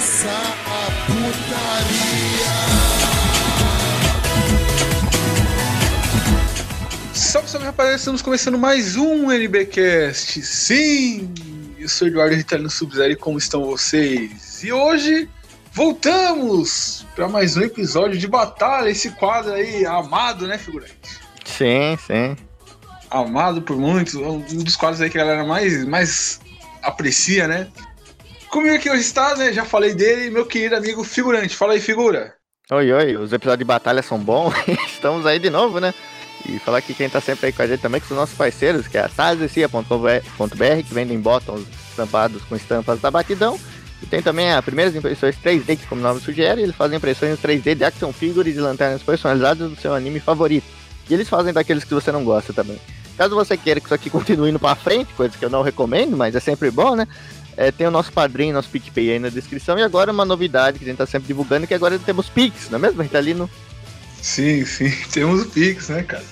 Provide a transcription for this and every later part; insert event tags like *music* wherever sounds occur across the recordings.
começar a putaria. Salve, salve rapaziada, estamos começando mais um NBcast. Sim, eu sou Eduardo Ritalino Sub-Zero e como estão vocês? E hoje voltamos para mais um episódio de Batalha, esse quadro aí amado, né, figurante? Sim, sim. Amado por muitos, um dos quadros aí que a galera mais, mais aprecia, né? Comigo aqui hoje está, né? Já falei dele, meu querido amigo figurante. Fala aí, figura. Oi, oi, os episódios de batalha são bons. *laughs* Estamos aí de novo, né? E falar aqui quem tá sempre aí com a gente também, que são nossos parceiros, que é a sazecia.com.br, que vendem botões estampados com estampas da batidão. E tem também as primeiras impressões 3D, que como o nome sugere, eles fazem impressões 3D de action figures e lanternas personalizadas do seu anime favorito. E eles fazem daqueles que você não gosta também. Caso você queira que isso aqui continue indo pra frente, coisa que eu não recomendo, mas é sempre bom, né? É, tem o nosso padrinho, nosso PicPay aí na descrição. E agora uma novidade que a gente tá sempre divulgando, que agora temos Pix, não é mesmo, Ritalino? Sim, sim, *laughs* temos o Pix, né, cara?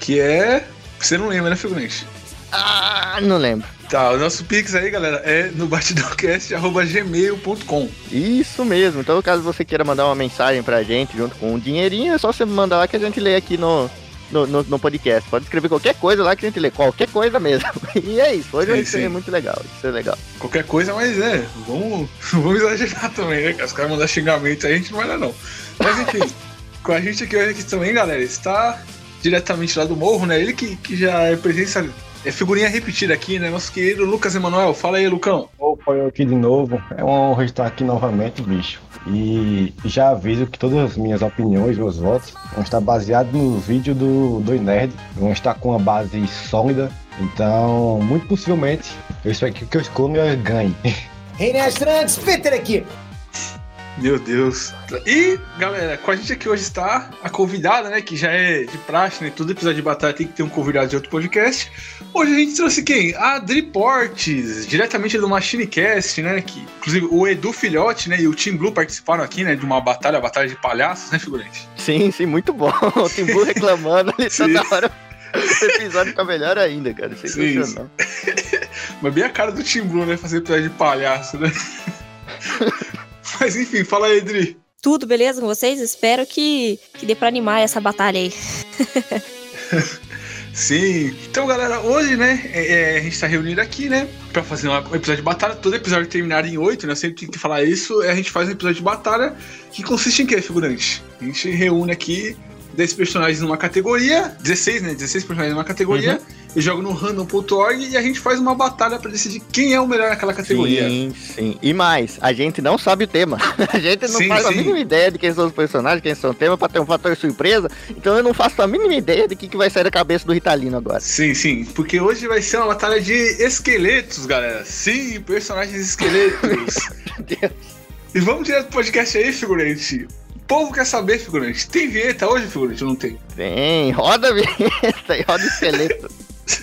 Que é. Você não lembra, né, figurante? Ah, não lembro. Tá, o nosso Pix aí, galera, é no batidãocast.gmail.com. Isso mesmo. Então, caso você queira mandar uma mensagem pra gente junto com um dinheirinho, é só você mandar lá que a gente lê aqui no, no, no, no podcast. Pode escrever qualquer coisa lá que a gente lê, qualquer coisa mesmo. *laughs* E é isso. Hoje Sim, vai ser sim. muito legal. Isso é legal. Qualquer coisa, mas é, vamos, *laughs* vamos exagerar também, né? Os caras mandar xingamento aí, a gente não vai dar, não. Mas enfim, *laughs* com a gente aqui hoje aqui também, galera, está diretamente lá do morro, né? Ele que, que já é presença, é figurinha repetida aqui, né? Nosso querido Lucas Emanuel. Fala aí, Lucão. Opa, eu aqui de novo. É uma honra estar aqui novamente, bicho. E já aviso que todas as minhas opiniões, meus votos, vão estar baseados no vídeo do, do Nerd. Vão estar com uma base sólida. Então, muito possivelmente, eu espero que o que eu escolha ganhe. *laughs* Reinestrantes, Peter aqui. Meu Deus. E, galera, com a gente aqui hoje está a convidada, né? Que já é de praxe, né? Todo episódio de batalha tem que ter um convidado de outro podcast. Hoje a gente trouxe quem? A Adri Portes, diretamente do MachineCast, né? Que, inclusive, o Edu Filhote, né? E o Team Blue participaram aqui, né? De uma batalha, batalha de palhaços, né, figurante? Sim, sim, muito bom. O Timbu *laughs* reclamando ali toda hora. O episódio fica melhor ainda, cara. Sensacional. *laughs* Mas bem a cara do Team Blue, né? Fazer episódio de palhaço, né? *laughs* Mas enfim, fala aí, Adri. Tudo beleza com vocês? Espero que, que dê pra animar essa batalha aí. *laughs* Sim. Então, galera, hoje, né, é- é, a gente tá reunido aqui, né, pra fazer um episódio de batalha. Todo episódio terminar em 8, né, sempre tem que falar isso. A gente faz um episódio de batalha que consiste em quê, figurante? A gente reúne aqui 10 personagens numa categoria, 16, né, 16 personagens numa categoria, e joga no random.org e a gente faz uma batalha pra decidir quem é o melhor naquela categoria. Sim, sim. E mais, a gente não sabe o tema. *laughs* A gente não Sim, faz a sim. mínima ideia de quem são os personagens, quem são o tema, pra ter um fator surpresa. Então eu não faço a mínima ideia de que, que vai sair da cabeça do Ritalino agora. Sim, sim, porque hoje vai ser uma batalha de esqueletos, galera. Sim, personagens esqueletos. *laughs* Meu Deus. E vamos direto pro podcast aí, figurante. O povo quer saber, figurante. Tem vinheta hoje, figurante? Ou não tem? Vem, roda a vinheta e roda o esqueleto. *laughs*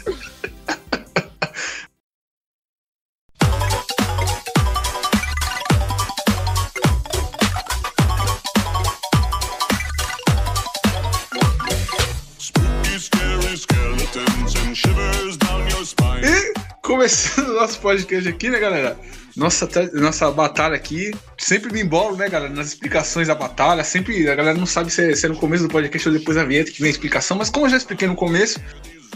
Spooky, scary skeletons and shivers down your spine. E começando o nosso podcast aqui, né, galera? Nossa, nossa batalha aqui. Sempre me embolo, né, galera? Nas explicações da batalha. Sempre a galera não sabe se é, se é no começo do podcast ou depois da vinheta que vem a explicação. Mas como eu já expliquei no começo,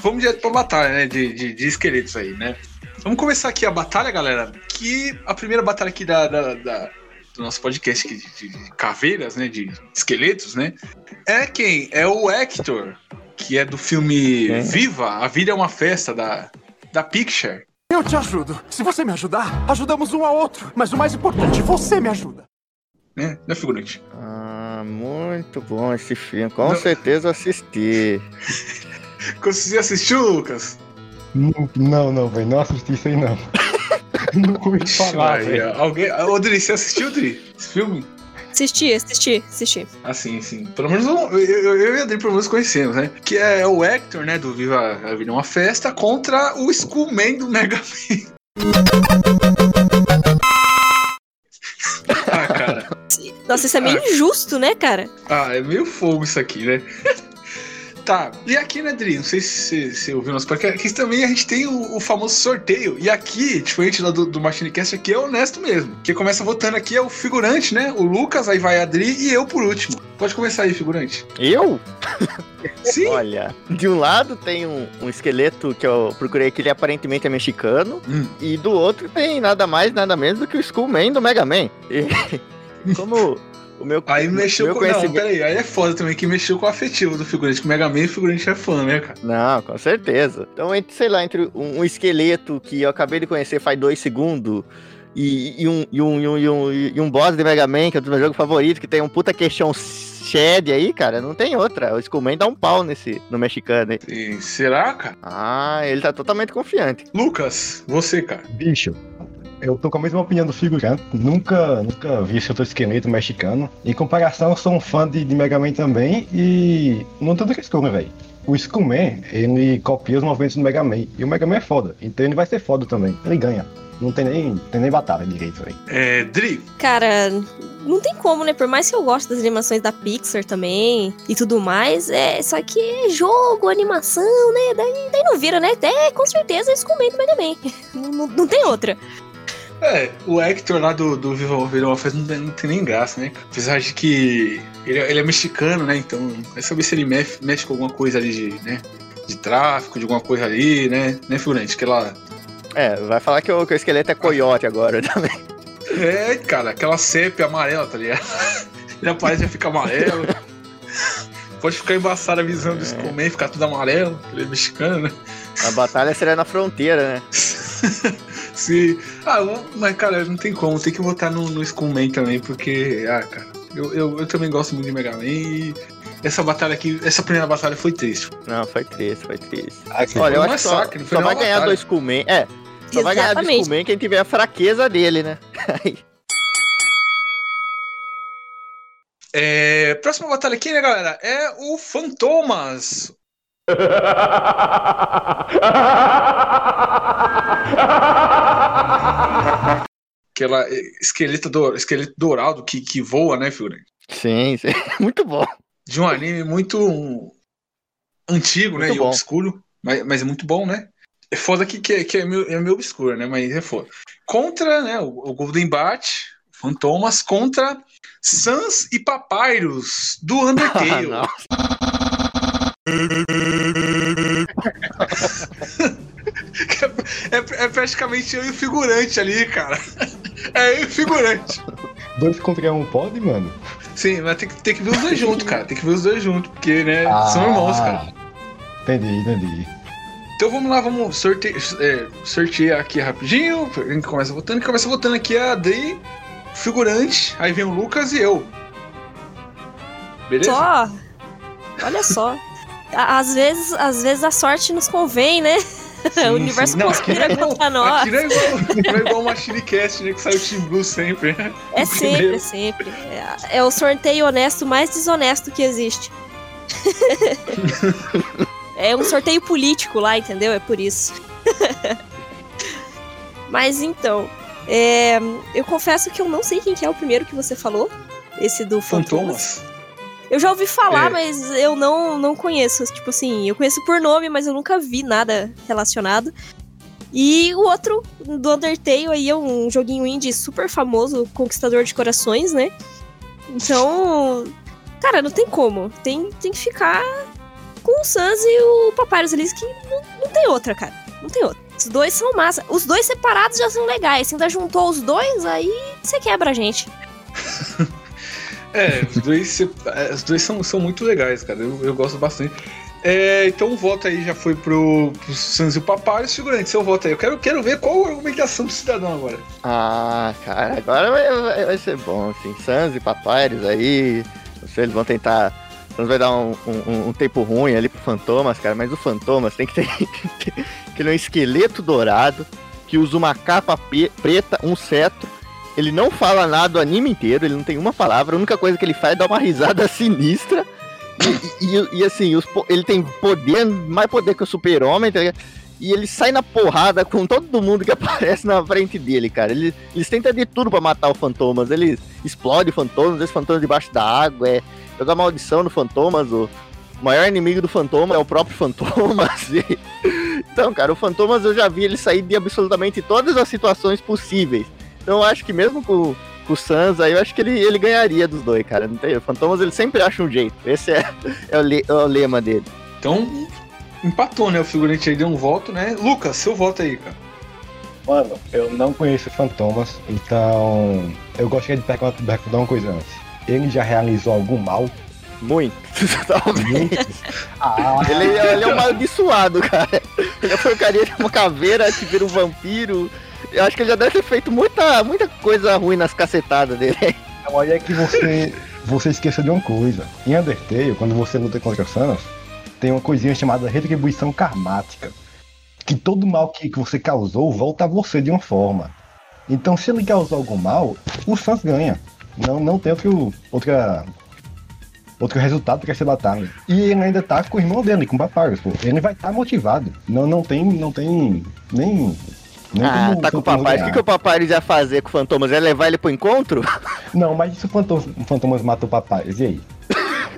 vamos direto pra batalha, né? De, de, de esqueletos aí, né? Vamos começar aqui a batalha, galera. Que a primeira batalha aqui da, da- da- do nosso podcast aqui de, de caveiras, né? De esqueletos, né? É quem? É o Hector, que é do filme? Viva, A Vida é uma Festa, da, da Picture. Eu te ajudo. Se você me ajudar, ajudamos um ao outro. Mas o mais importante, você me ajuda. Né? Né, figurante? Ah, muito bom esse filme. Com Não. certeza eu assisti. *laughs* Você assistiu, Lucas? Não, não, velho. Não assisti isso aí, não. *laughs* não ouvi falar, velho. alguém... Ô, Dri, você assistiu, Dri? Esse filme? Assisti, assisti, assisti. Ah, sim, sim. Pelo menos eu, eu, eu e a Adri pelo menos conhecemos, né? Que é o Hector, né, do Viva a Vida é uma Festa, contra o Skullman do Mega Man. *laughs* ah, cara. Nossa, isso é meio injusto, né, cara? Ah, é meio fogo isso aqui, né? Tá, e aqui, né, Dri? Não sei se você ouviu nosso podcast. Aqui também a gente tem o, o famoso sorteio. E aqui, diferente lá do, do Machinecast, aqui é honesto mesmo. Quem começa votando aqui é o figurante, né? O Lucas, aí vai a Dri e eu por último. Pode começar aí, figurante. Eu? *laughs* Sim. Olha, de um lado tem um, um esqueleto que eu procurei que ele aparentemente é mexicano, Hum. e do outro tem nada mais, nada menos do que o Skullman do Mega Man. E *laughs* como o meu, Aí mexeu meu com. Não, conhecimento... peraí, aí é foda também que mexeu com o afetivo do figurante. Que o Mega Man e o figurante é fã, né, cara? Não, com certeza. Então, entre, sei lá, entre um, um esqueleto que eu acabei de conhecer faz dois segundos e, e um, e, um, e, um, e, um, e um boss de Mega Man, que é o meu jogo favorito, que tem um puta queixão shed aí, cara, não tem outra. O Skullman dá um pau nesse, no mexicano aí. E será, cara? Ah, ele tá totalmente confiante. Lucas, você, cara. Bicho, eu tô com a mesma opinião do figurante. Nunca, nunca vi esse outro esqueleto mexicano. Em comparação, eu sou um fã de, de Mega Man também e não tanto que Skullman, velho. O Skullman, ele copia os movimentos do Mega Man. E o Mega Man é foda, então ele vai ser foda também. Ele ganha. Não tem nem, tem nem batalha direito, velho. É, Dri, Cara, não tem como, né? Por mais que eu goste das animações da Pixar também e tudo mais, é, só que é jogo, animação, né? Daí, daí não vira, né? É, com certeza eles comentam Mega Man. *laughs* Não, não, não tem outra. É, o Hector lá do, do Viva Verão faz não, tem- não tem nem graça, né? Apesar de que ele, é- ele é mexicano, né? Então, vai saber se ele mexe, mexe com alguma coisa ali de, né? De tráfico, de alguma coisa ali, né? Né, figurante? Que ela. É, vai falar que o, que o esqueleto é coiote agora *laughs* também. É, cara, aquela sépia amarela, tá ligado? *laughs* Ele aparece e fica amarelo. Pode ficar embaçada a visão do Skullman, ficar tudo amarelo. Ele é mexicano, né? A batalha seria na fronteira, né? *laughs* Sim. Ah, mas cara, não tem como, tem que votar no, no Skullman também, porque, ah, cara, eu, eu, eu também gosto muito de Mega Man e essa batalha aqui, essa primeira batalha foi triste. Não, foi triste, foi triste. Aqui Olha, eu foi um acho que só, foi só vai ganhar batalha. do Skullman. É, só vai ganhar do Exatamente. Skullman quem tiver a fraqueza dele, né? *laughs* É, próxima batalha aqui, né, galera? É o Fantomas. *laughs* Aquela esqueleto, do, esqueleto dourado que, que voa, né, figurante? Sim, sim. *laughs* Muito bom. De um anime muito antigo, né? Muito E bom. obscuro. Mas, mas é muito bom, né? É foda que, que, que é, meio, é meio obscuro, né? Mas é foda. Contra, né? O, o Golden Bat, Fantomas, contra Sans e Papyrus do *laughs* Undertale. Ah, é, é praticamente eu e o figurante ali, cara. É eu e o figurante. Dois contra um pode, mano? Sim, mas tem que, tem que ver os dois juntos, cara. Tem que ver os dois juntos, porque, né? São irmãos, cara. Entendi, entendi. Então vamos lá, vamos sortear, é, sortear aqui rapidinho. A gente começa votando. Quem começa votando aqui é a Adri, figurante. Aí vem o Lucas e eu. Beleza? Só. Olha só. Às vezes, às vezes a sorte nos convém, né? Sim, *laughs* o universo sim. Conspira não é contra nós. Não é igual, é igual Cast, né? Que sai o Team Blue sempre. né? *laughs* É sempre, é sempre. É, é o sorteio honesto mais desonesto que existe. *laughs* é um sorteio político lá, entendeu? É por isso. Mas então, é, eu confesso que eu não sei quem que é o primeiro que você falou. Esse do Fantomas. Fantomas. Eu já ouvi falar, É. mas eu não, não conheço. Tipo assim, eu conheço por nome, mas eu nunca vi nada relacionado. E o outro, do Undertale, aí é um joguinho indie super famoso, conquistador de corações, né? Então, cara, não tem como. Tem, tem que ficar com o Sans e o Papyrus ali, que não, não tem outra, cara. Não tem outra. Os dois são massa. Os dois separados já são legais. Se ainda juntou os dois, aí você quebra a gente. *laughs* É, os dois, é, os dois são, são muito legais, cara. Eu, eu gosto bastante. É, então o voto aí já foi pro, pro Sans e o Papyrus. Figurante, seu voto aí. Eu quero, quero ver qual a argumentação do cidadão agora. Ah, cara, agora vai, vai- ser bom, assim. Sans e Papyrus aí. Não sei, eles vão tentar. Sans vai dar um, um- um tempo ruim ali pro Fantomas, cara, mas o Fantomas tem que ter. *laughs* que ele é um esqueleto dourado que usa uma capa preta, um cetro. Ele não fala nada o anime inteiro, ele não tem uma palavra. A única coisa que ele faz é dar uma risada *laughs* sinistra. E, e- e, assim, os ele tem poder, mais poder que o super-homem, tá ligado? E ele sai na porrada com todo mundo que *laughs* aparece na frente dele, cara. Eles, eles tentam de tudo pra matar o Fantomas. Eles explodem Fantomas, esse Fantomas debaixo da água, é jogar maldição no Fantomas. O, maior inimigo do Fantomas é o próprio Fantomas. *laughs* Então, cara, o Fantomas eu já vi ele sair de absolutamente todas as situações possíveis. Então eu acho que mesmo com, com o Sans aí, eu acho que ele, ele ganharia dos dois, cara. Não tem, o Fantomas ele sempre acha um jeito. Esse é, é, o, le- é o lema dele. Então, empatou, né? O figurante aí deu um voto, né? Lucas, seu voto aí, cara. Mano, eu não conheço Fantomas, então eu gostaria de perguntar, perguntar uma coisa antes. Ele já realizou algum mal? Muito. *laughs* Talvez. Ah, Ele, ele é um amaldiçoado, cara. Ele é porcaria de uma caveira que vira um vampiro. Eu acho que ele já deve ter feito muita, muita coisa ruim nas cacetadas dele. Então, olha que você, você esqueceu de uma coisa. Em Undertale, quando você luta contra Sans, tem uma coisinha chamada retribuição karmática. Que todo mal que, que você causou volta a você de uma forma. Então, se ele causou algum mal, o Sans ganha. Não, não tem outro, outra, outro resultado para essa batalha. E ele ainda tá com o irmão dele, com o Papyrus, pô. Ele vai estar motivado. Não, não tem, não tem nem... nem Ah, tá com o papai. O que, que o papai ia fazer com o Fantomas? Ia levar ele pro encontro? *laughs* Não, mas e se o Fantomas, o Fantomas mata o papai? E aí?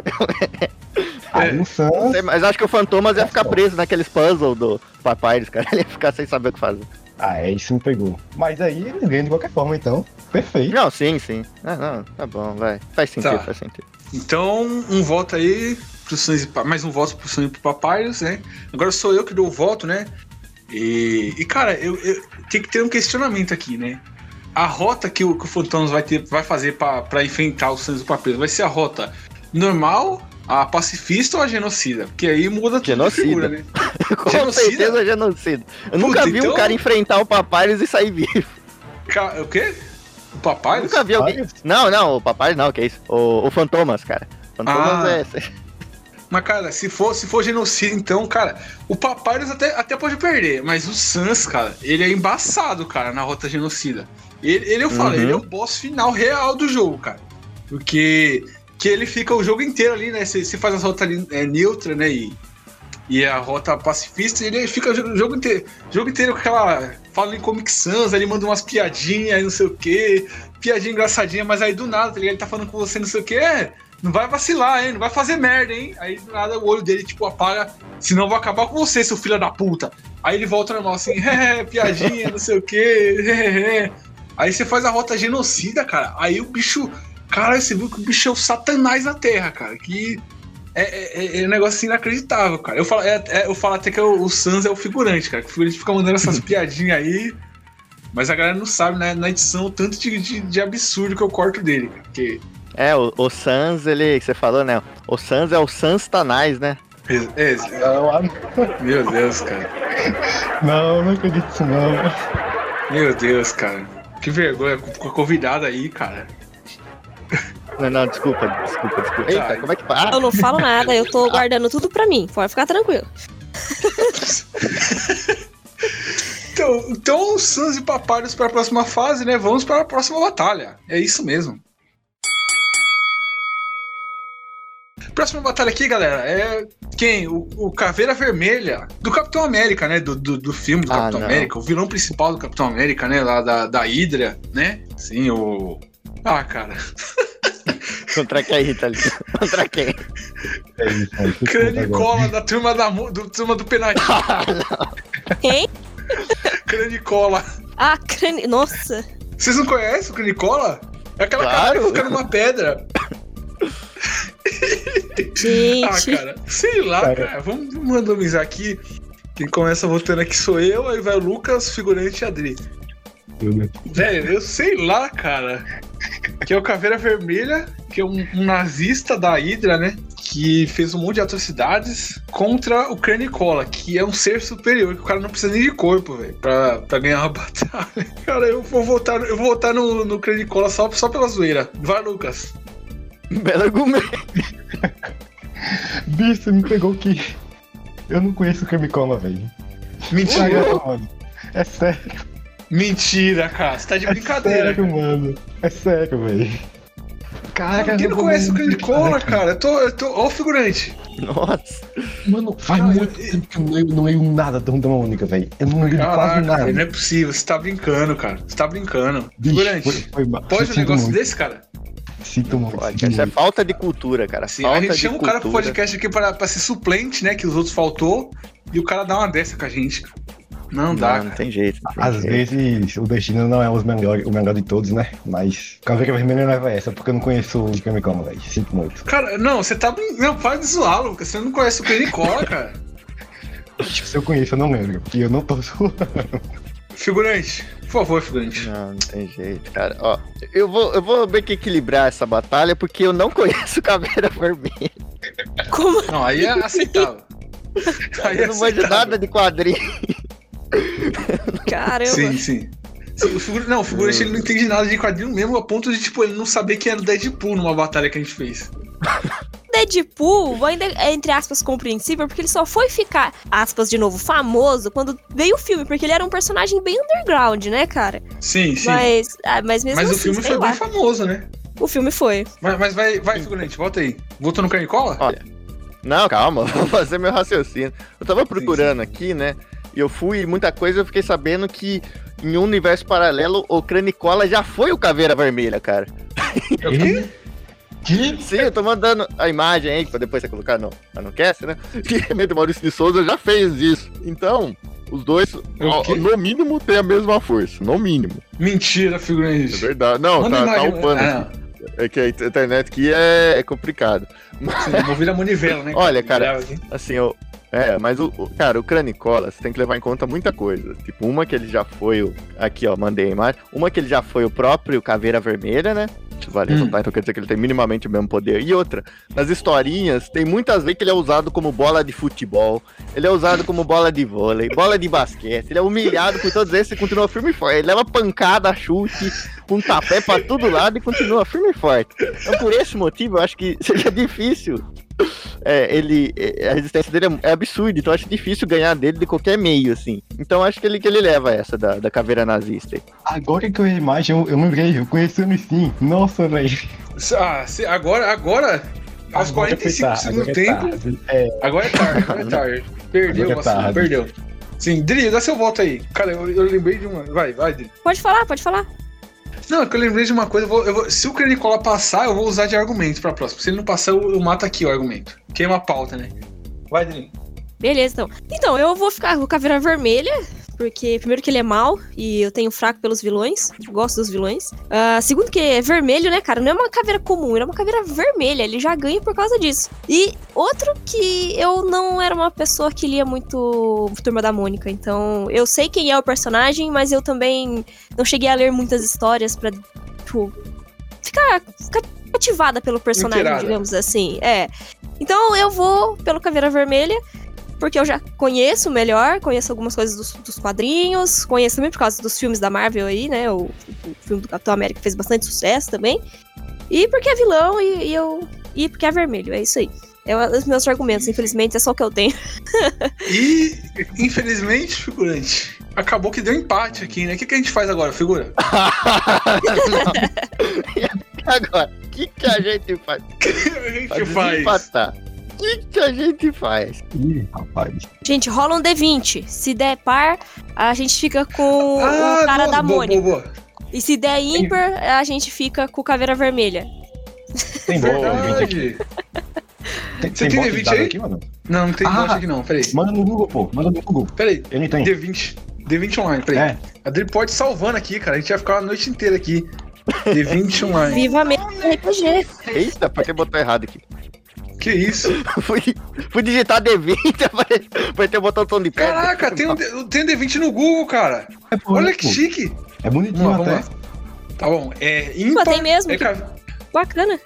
*laughs* Aí o Sans. Não sei, mas acho que o Fantomas ia ficar preso naqueles puzzles do papai, cara. *laughs* Ele ia ficar sem saber o que fazer. Ah, é, isso me pegou. Mas aí ele ganha de qualquer forma, então. Perfeito. Não, sim, sim. Ah, não, tá bom, vai. Faz sentido, Tá. faz sentido. Então, um voto aí pro Sans Pa- mais um voto pro Sans e pro Papyrus, né? Agora sou eu que dou o voto, né? E, e, cara, eu, eu- tem que ter um questionamento aqui, né? A rota que o, que o Fantomas vai, ter, vai fazer pra, pra enfrentar o Sans e o Papyrus vai ser a rota normal, a pacifista ou a genocida? Porque aí muda tudo de Genocida. figura, né? *laughs* Com Genocida? certeza genocida. Eu Puta, nunca vi então- um cara enfrentar o Papyrus e sair vivo. Ca- O quê? O Papyrus? Nunca vi alguém. Papyrus? Não, não, o Papyrus não, que é isso. O, o Fantomas, cara. Fantomas Ah. é. *laughs* Mas, cara, se for, se for genocídio, então, cara, o Papyrus até, até pode perder, mas o Sans, cara, ele é embaçado, cara, na rota genocida. Ele, ele eu falo, Uhum. ele é o boss final real do jogo, cara. Porque que ele fica o jogo inteiro ali, né? Você faz as rotas ali, é, neutra, né? E, e a rota pacifista, ele fica o jogo- o jogo inteiro, o jogo inteiro com aquela. Fala em Comic Sans, ele manda umas piadinhas aí, não sei o quê. Piadinha engraçadinha, mas aí do nada, tá ligado? Ele tá falando com você, não sei o quê. É, não vai vacilar, hein? Não vai fazer merda, hein? Aí do nada o olho dele, tipo, apaga. Senão eu vou acabar com você, seu filho da puta. Aí ele volta normal assim, *laughs* é, piadinha, não sei o quê. é, é. Aí você faz a rota genocida, cara. Aí o bicho. Cara, você viu que o bicho é o satanás da terra, cara. Que. É, é, é- é um negócio inacreditável, cara. Eu falo, é- é- eu falo até que o, o Sans é o figurante, cara. Que o figurante fica mandando essas *laughs* piadinhas aí. Mas a galera não sabe, né? Na edição, o tanto de, de, de absurdo que eu corto dele. cara. Porque. É, o, o Sans, ele. que Você falou, né? O Sans é o Sans Tanais, né? É, Não, ah, meu Deus, cara. não, não acredito nisso não. Meu Deus, cara. Que vergonha com a convidada aí, cara. Não, não, desculpa, desculpa, desculpa. Eita, Tá. como é que faz? Eu não falo nada, eu tô guardando tudo pra mim. Pode ficar tranquilo. *laughs* Então, então Sans e Papyrus para a próxima fase, né? Vamos para a próxima batalha. É isso mesmo. Próxima batalha aqui, galera, é quem? O, o Caveira Vermelha do Capitão América, né? Do, do, do filme do Ah, Capitão não. América, o vilão principal do Capitão América, né? Lá da, da Hydra, né? Sim, o. Ah, cara. *laughs* Contra quem, Rita ali? Contra quem? É é isso. Cranicola da turma, da, do, turma do Penadinho. *laughs* Quem? Cranicola. Ah, crane... Nossa. Vocês não conhecem o Cranicola? É aquela Claro. cara que fica numa pedra. Ah, Gente. cara, sei lá, Cara. cara. Vamos randomizar aqui. Quem começa votando aqui sou eu, aí vai o Lucas, figurante e Adri. Velho, eu sei lá, cara. Que é o Caveira Vermelha, que é um, um nazista da Hydra, né? Que fez um monte de atrocidades contra o Cranicola, que é um ser superior, que o cara não precisa nem de corpo, velho, pra, pra ganhar uma *laughs* batalha. Cara, eu vou votar, eu vou votar no, no Cranicola só, só pela zoeira. Vai, Lucas. *laughs* Belo argumento. *laughs* Bicho, você me pegou que. Eu não conheço o Cremicola, velho. Mentira. Mano. É sério. Mentira, cara. Você tá de É brincadeira. sério, mano. É sério, velho. Cara, Quem não conhece o Cranicola, cara? Eu tô, eu tô. Ó, o figurante. Nossa. Mano, faz Cara, muito eu- tempo que eu não leio, não leio nada da Dama Única, velho. Eu não leio quase Caraca, nada. velho, não é possível. Você tá brincando, cara. Você tá brincando. Bicho, Figurante. foi- foi Pode um negócio muito. desse, cara? Sinto muito. Pode, isso é falta de cultura, cara. Assim, falta a gente de chama o cara pro podcast aqui pra, pra ser suplente, né? Que os outros faltou. E o cara dá uma dessa com a gente. Não dá, Não, não cara. tem jeito. não tem Às jeito. vezes o destino não é os melhor, o melhor de todos, né? Mas Caveira Vermelha leva essa, porque eu não conheço o Crime Como, velho. Sinto muito. Cara, não, você tá. Não, para de zoar, Lucas. Você não conhece o Nicola, cara. *laughs* Se eu conheço, eu não lembro. E eu não tô zoando. Figurante, por favor, figurante. Não, não tem jeito, cara. Ó, eu vou, eu vou meio que equilibrar essa batalha porque eu não *laughs* conheço Caveira Vermelha. Como? Não, aí é aceitável. *laughs* Aí é Eu não manjo nada de quadrinho. Caramba. Sim, sim. Sim, o figura... Não, o figurante ele não entende nada de quadrinho mesmo, a ponto de, tipo, ele não saber quem era o Deadpool numa batalha que a gente fez. *laughs* Deadpool ainda é, entre aspas, compreensível, porque ele só foi ficar, aspas, de novo, famoso quando veio o filme, porque ele era um personagem bem underground, né, cara? Sim, sim. Mas, ah, mas mesmo Mas o assim, filme sei foi lá. bem famoso, né? O filme foi. Mas, mas vai, vai, figurante, volta aí. Voltou no Carnicola? Olha, não, calma, *laughs* vou fazer meu raciocínio. Eu tava procurando aqui, né? E eu fui, muita coisa, eu fiquei sabendo que em um universo paralelo, o Cranicola já foi o Caveira Vermelha, cara. quê? Que? Sim, eu tô mandando a imagem aí, pra depois você colocar no, no cast, né? *laughs* Que o Maurício de Souza já fez isso. Então, os dois, ó, no mínimo, têm a mesma força. No mínimo. Mentira, É figurante. verdade. Não, Manda tá, tá upando. Ah, aqui. É que a internet aqui é, é complicado. Sim, movida a manivela, né? Olha, cara. Assim, eu. É, mas o, o- cara, o Cranicola, você tem que levar em conta muita coisa. Tipo, uma que ele já foi o. Aqui, ó, mandei a imagem. Uma que ele já foi o próprio Caveira Vermelha, né? Vale Hum. então quer dizer que ele tem minimamente o mesmo poder. E outra, nas historinhas, tem muitas vezes que ele é usado como bola de futebol, ele é usado como bola de vôlei, bola de basquete, ele é humilhado por todos esses e continua firme e forte. Ele leva pancada, chute, com tapé pra todo lado e continua firme e forte. Então, por esse motivo, eu acho que *laughs* seria difícil é, ele, é, a resistência dele é, é absurda, então acho difícil ganhar dele de qualquer meio, assim. Então acho que ele, que ele leva essa da, da caveira nazista. aí. Agora que eu vi a imagem, eu, eu lembrei, eu conheci ele sim. Nossa, velho. Ah, se- agora, agora, aos Agora 45 foi tarde, segundos do é tempo. tarde. É, Agora é tarde, agora é *laughs* tarde. Perdeu, Agora é tarde. perdeu. Sim, Dri, dá seu voto aí. Cara, eu, eu lembrei de uma. Vai, vai, Dri. Pode falar, pode falar. Não, é que eu lembrei de uma coisa. eu vou- eu vou- se o Cranicola passar, eu vou usar de argumento pra próxima. Se ele não passar, eu, eu mato aqui o argumento. Queima a pauta, né? Vai, Dri. Beleza, então. Então, eu vou ficar com o Caveira Vermelha, porque primeiro que ele é mau e eu tenho fraco pelos vilões, gosto dos vilões. Ah, segundo que é vermelho, né, cara? Não é uma caveira comum, ele é uma caveira vermelha, ele já ganha por causa disso. E outro que eu não era uma pessoa que lia muito Turma da Mônica, então eu sei quem é o personagem, mas eu também não cheguei a ler muitas histórias pra, tipo, ficar, ficar cativada pelo personagem, digamos assim. É. Então eu vou pelo Caveira Vermelha porque eu já conheço melhor, conheço algumas coisas dos, dos quadrinhos, conheço também por causa dos filmes da Marvel aí, né? O, o filme do Capitão América fez bastante sucesso também. E porque é vilão e, e eu. E porque é vermelho, é isso aí. É um dos meus argumentos, infelizmente, é só o que eu tenho. *laughs* E, infelizmente, figurante, acabou que deu empate aqui, né? O que, que a gente faz agora, figura? *laughs* Agora, o que, que a gente faz? O que a gente Pra faz? desempatar. O que, que a gente faz? Ih, rapaz. Gente, rola um D20. Se der par, a gente fica com o cara Ah, boa, da Mônica. boa, boa. E se der ímpar, a gente fica com o Caveira Vermelha. Tem aqui. Verdade. Tem, Você tem tem bot D20 de dado aí? aqui, mano? Não, não tem Ah. bot aqui não, peraí. Manda no Google, pô. Manda no Google. Peraí, Ele tem. D20. D20 online, peraí. É. A Dri pode salvando aqui, cara. A gente vai ficar a noite inteira aqui. D20 *laughs* online. Viva mesmo RPG. Eita, pra que botou errado aqui? Que isso? *laughs* fui, fui digitar D20, vai ter botão tom de pedra. Caraca, tem um, tem um D20 no Google, cara. É, pô, Olha é, que chique. É bonitinho lá, até. lá. Tá bom. É ímpar. tem mesmo. É que ca- Bacana.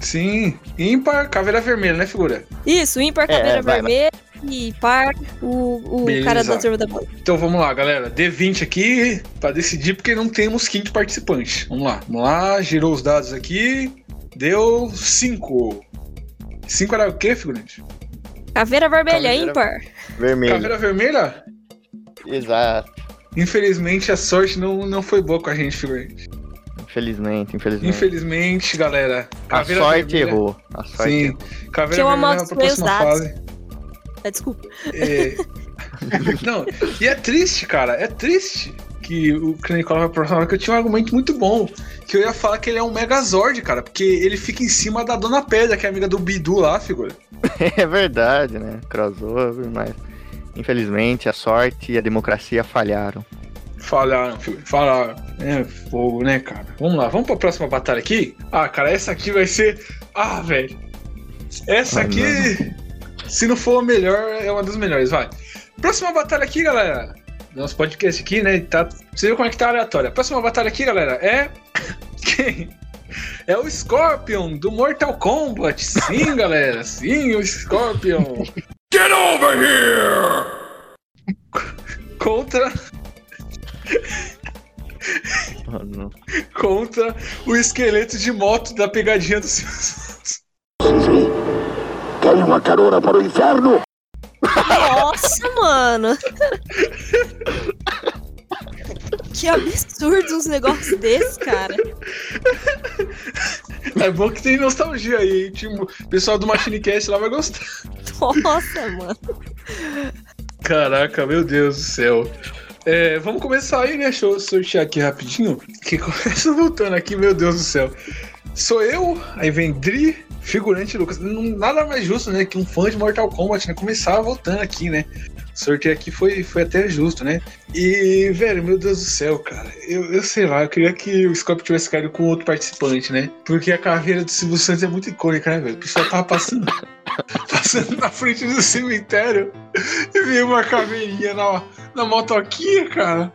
Sim, ímpar, caveira vermelha, né, figura? Isso, ímpar, É, caveira vai, vermelha e par, o, o Beleza. cara da turma da bola. Então vamos lá, galera. D20 aqui pra decidir, porque não temos quinto participante. Vamos lá, vamos lá. Girou os dados aqui. Deu 5. 5 era o quê, figurante? Caveira vermelha, Caveira- ímpar. Vermelho. Caveira vermelha? Exato. Infelizmente a sorte não, não foi boa com a gente, figurante. Infelizmente, infelizmente. Infelizmente, galera. a Caveira sorte vermelha- errou. A sorte Sim, errou. Que caveira eu vermelha amaldiçoei os próxima dados. fase. Ah, desculpa. É... *laughs* não, e é triste, cara. É triste que o Cranicola vai próxima que eu tinha um argumento muito bom. Que eu ia falar que ele é um Megazord, cara. Porque ele fica em cima da Dona Pedra, que é amiga do Bidu lá, figura. *laughs* É verdade, né? Crossover, mas infelizmente a sorte e a democracia falharam. Falaram, filho, falaram. É fogo, né, cara? Vamos lá, vamos pra próxima batalha aqui? Ah, cara, essa aqui vai ser. Ah, velho. Essa Ah, aqui, se não for a melhor, é uma das melhores, vai. Próxima batalha aqui, galera. Nosso podcast aqui, né? Tá... Você viu como é que tá aleatória. Próxima batalha aqui, galera, é. *laughs* Quem? É o Scorpion do Mortal Kombat. Sim, *laughs* galera. Sim, o Scorpion. Get over here! Contra. Oh, não. Contra o esqueleto de moto da pegadinha do Silvio Quer uma carona para o inferno? Nossa, mano. Que absurdo uns negócios desses, cara. É bom que tem nostalgia aí, hein? Tipo, o pessoal do Machinecast lá vai gostar. Nossa, mano. Caraca, meu Deus do céu. É, vamos começar aí, né? Deixa eu sortear aqui rapidinho. Que começa *laughs* voltando aqui, meu Deus do céu. Sou eu, aí vem Dri, figurante Lucas. Nada mais justo, né? Que um fã de Mortal Kombat, né? Começar voltando aqui, né? O sorteio aqui foi, foi até justo, né? E, velho, meu Deus do céu, cara. Eu, eu sei lá, eu queria que o Scorpio tivesse caído com outro participante, né? Porque a caveira do Silvio Santos é muito icônica, né, velho? O pessoal tava passando, *laughs* passando na frente do cemitério e veio uma caveirinha na, na motoquinha, cara.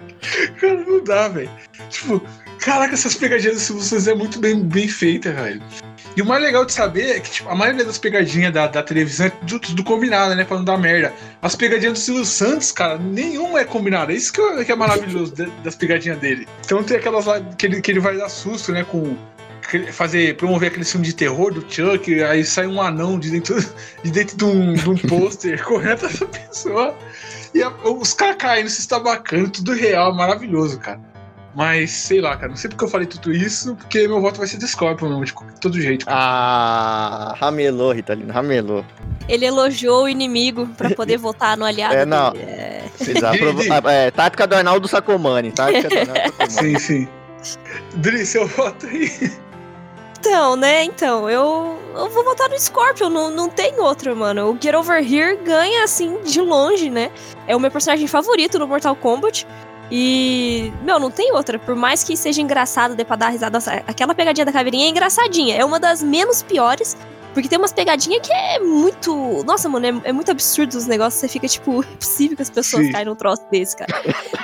Cara, não dá, velho. Tipo, caraca, essas pegadinhas do Silvio Santos é muito bem, bem feita, velho. E o mais legal de saber é que tipo, a maioria das pegadinhas da, da televisão é do, do combinado, né? Pra não dar merda. As pegadinhas do Silvio Santos, cara, nenhuma é combinada. Isso que, é- que é maravilhoso das pegadinhas dele. Então tem aquelas lá que ele, que ele vai dar susto, né? Com. Fazer, promover aquele filme de terror do Chuck, aí sai um anão de dentro, *laughs* de dentro de um, de um pôster *laughs* correndo essa pessoa. E a- os caras caindo, se estabacando, tudo real, maravilhoso, cara. Mas, sei lá, cara, não sei porque eu falei tudo isso, porque meu voto vai ser de Scorpion mesmo, de todo jeito. cara. Ah, ramelou, Ritalino, ramelou. Ele elogiou o inimigo pra poder votar no aliado. *laughs* É, não. dele. É. Exato. Ah, é, tática do Arnaldo Sacomani. Tática do Arnaldo *laughs* Sacomani. Sim, sim. Dri, seu voto aí. Então, né? Então, eu, eu vou votar no Scorpion, não, não tem outro, mano. O Get Over Here ganha, assim, de longe, né? É o meu personagem favorito no Mortal Kombat. E, meu, não tem outra. Por mais que seja engraçado, dê pra dar risada. Nossa, aquela pegadinha da caveirinha é engraçadinha. É uma das menos piores. Porque tem umas pegadinhas que é muito. Nossa, mano, é, é muito absurdo os negócios. Você fica, tipo, *laughs* é possível que as pessoas Sim. caem num troço desse, cara.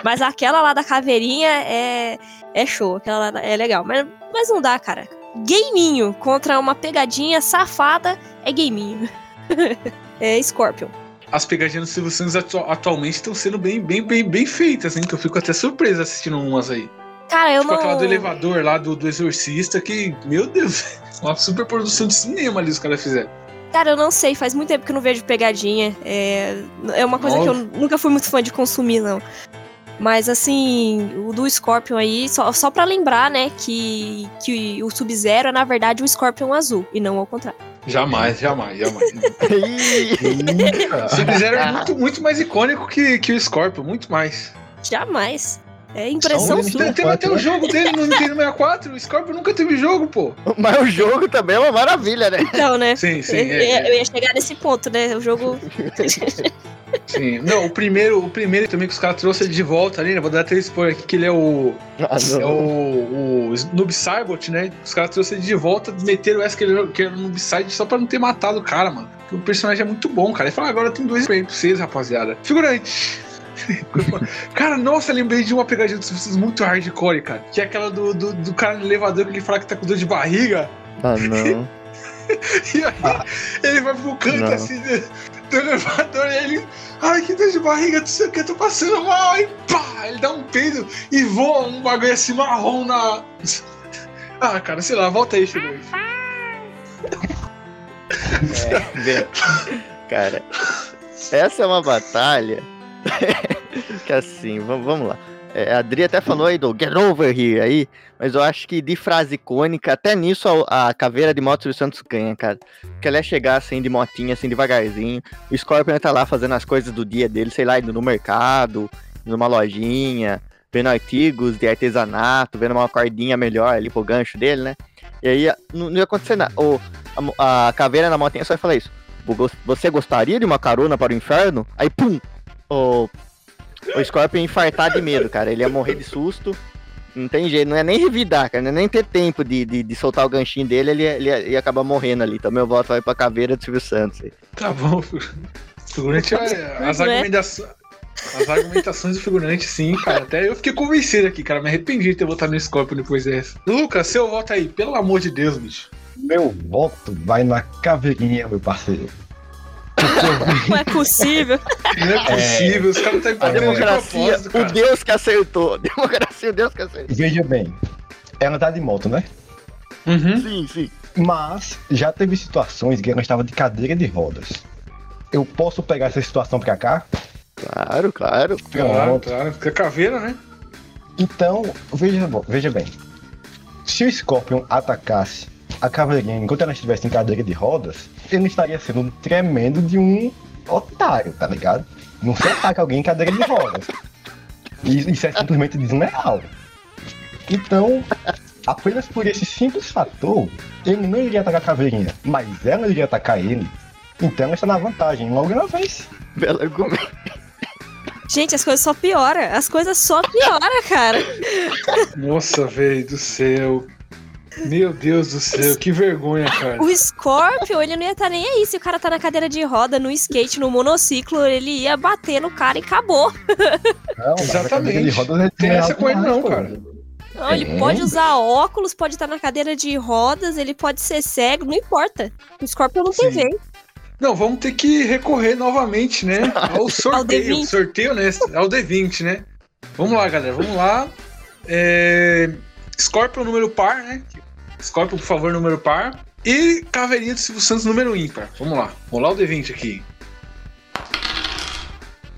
Mas aquela lá da caveirinha é, é show. Aquela lá é legal. Mas, mas não dá, cara. Gaminho contra uma pegadinha safada é gaminho. *laughs* é Scorpion. As pegadinhas do Silvio Santos atu- atualmente estão sendo bem, bem, bem, bem feitas, hein? Que eu fico até surpreso assistindo umas aí. Cara, eu tipo aquela do não. elevador lá do, do Exorcista, que, meu Deus, *laughs* uma super produção de cinema ali os caras fizeram. Cara, eu não sei. Faz muito tempo que eu não vejo pegadinha. É, é uma coisa que eu nunca fui muito fã de consumir, não. Mas assim, o do Scorpion aí, só, só pra lembrar, né, que, que o Sub-Zero é, na verdade, o Scorpion azul, e não ao contrário. Jamais, jamais, jamais. O Sub-Zero é muito, muito mais icônico que, que o Scorpion, muito mais. Jamais. É impressão sua. Tem, tem até o jogo dele no Nintendo 64, o Scorpion nunca teve jogo, pô. Mas o jogo também é uma maravilha, né? Então, né? Sim, sim, eu, é, é. eu ia chegar nesse ponto, né? O jogo. Sim. Não, o primeiro, o primeiro também que os caras trouxeram ele de volta ali, né? Vou dar até spoiler aqui, que ele é o. Ah, É o, o Noob Saibot, né? Os caras trouxeram ele de volta, meteram essa que ele que era o Noob Saibot só pra não ter matado o cara, mano. Porque o personagem é muito bom, cara. Ele fala, agora tem dois pra vocês, rapaziada. Figurante. *laughs* cara, nossa, lembrei de uma pegadinha dos Simpsons muito hardcore, cara. Que é aquela do, do, do cara no elevador que ele fala que tá com dor de barriga. Ah, não. *laughs* E aí ele vai pro canto Não. assim do, do elevador e ele. Ai, que dor de barriga, não sei o que, eu tô passando mal. Aí pá, ele dá um peido e voa um bagulho assim marrom na. *laughs* Ah, cara, sei lá, volta aí, Chico. Vê. Cara, essa é uma batalha *laughs* que assim, vamos, lá. É, a Adri até falou aí do Get Over Here aí, mas eu acho que de frase icônica, até nisso a, a caveira de moto do Santos ganha, cara. Que ela é chegar assim de motinha, assim devagarzinho. O Scorpion tá lá fazendo as coisas do dia dele, sei lá, indo no mercado, numa lojinha, vendo artigos de artesanato, vendo uma cordinha melhor ali pro gancho dele, né? E aí não, não ia acontecer nada. O, a, a caveira na montanha só ia falar isso. "Vo- gos- Você gostaria de uma carona para o inferno? Aí, pum! O, o Scorpion ia infartar de medo, cara. Ele ia morrer de susto. Não tem jeito, não é nem revidar, cara. Não é nem ter tempo de, de, de soltar o ganchinho dele, ele ia, ele ia, acabar morrendo ali. Então meu voto vai pra caveira do Silvio Santos. aí. Tá bom. Figurante, olha, as, Né? argumentações, as argumentações do figurante, sim, cara. Até eu fiquei convencido aqui, cara. Me arrependi de ter votado no Scorpion depois dessa. Lucas, seu voto aí, pelo amor de Deus, bicho. Meu voto vai na caveirinha, meu parceiro. Não é possível. Não é possível, os caras estão A empatando de democracia, propósito, o. Deus que acertou. Democracia, o Deus que acertou. Veja bem, ela tá de moto, né? Uhum. Sim, sim. Mas já teve situações que ela estava de cadeira de rodas. Eu posso pegar essa situação pra cá? Claro, claro. Claro, Pronto. claro. Porque a caveira, né? Então, veja, veja bem. Se o Scorpion atacasse a caveirinha enquanto ela estivesse em cadeira de rodas, ele estaria sendo um tremendo de um otário, tá ligado? Não se ataca alguém em cadeira de rodas. Isso, isso é simplesmente desleal. Então, apenas por esse simples fator, ele não iria atacar a caveirinha, mas ela iria atacar ele. Então ela está na vantagem, logo uma vez. Belo argumento. Gente, as coisas só pioram. As coisas só pioram, cara. Nossa, velho do céu. Meu Deus do céu, que vergonha, cara. O Scorpion, ele não ia estar nem aí. Se o cara tá na cadeira de roda, no skate, no monociclo, ele ia bater no cara e acabou. Não, Exatamente. rodas é Tem desleal essa com ele não, pô. cara. Não, ele É. pode usar óculos, pode estar na cadeira de rodas, ele pode ser cego, não importa. O Scorpion não tem Sim. jeito. Não, vamos ter que recorrer novamente, né? *laughs* Ao sorteio. D20. sorteio, né? Ao D20, né? Vamos lá, galera, vamos lá. É... Scorpion número par, né? Scorpion, por favor, número par. E Caveirinha do Silvio Santos número ímpar. Vamos lá. Lá o D20 aqui.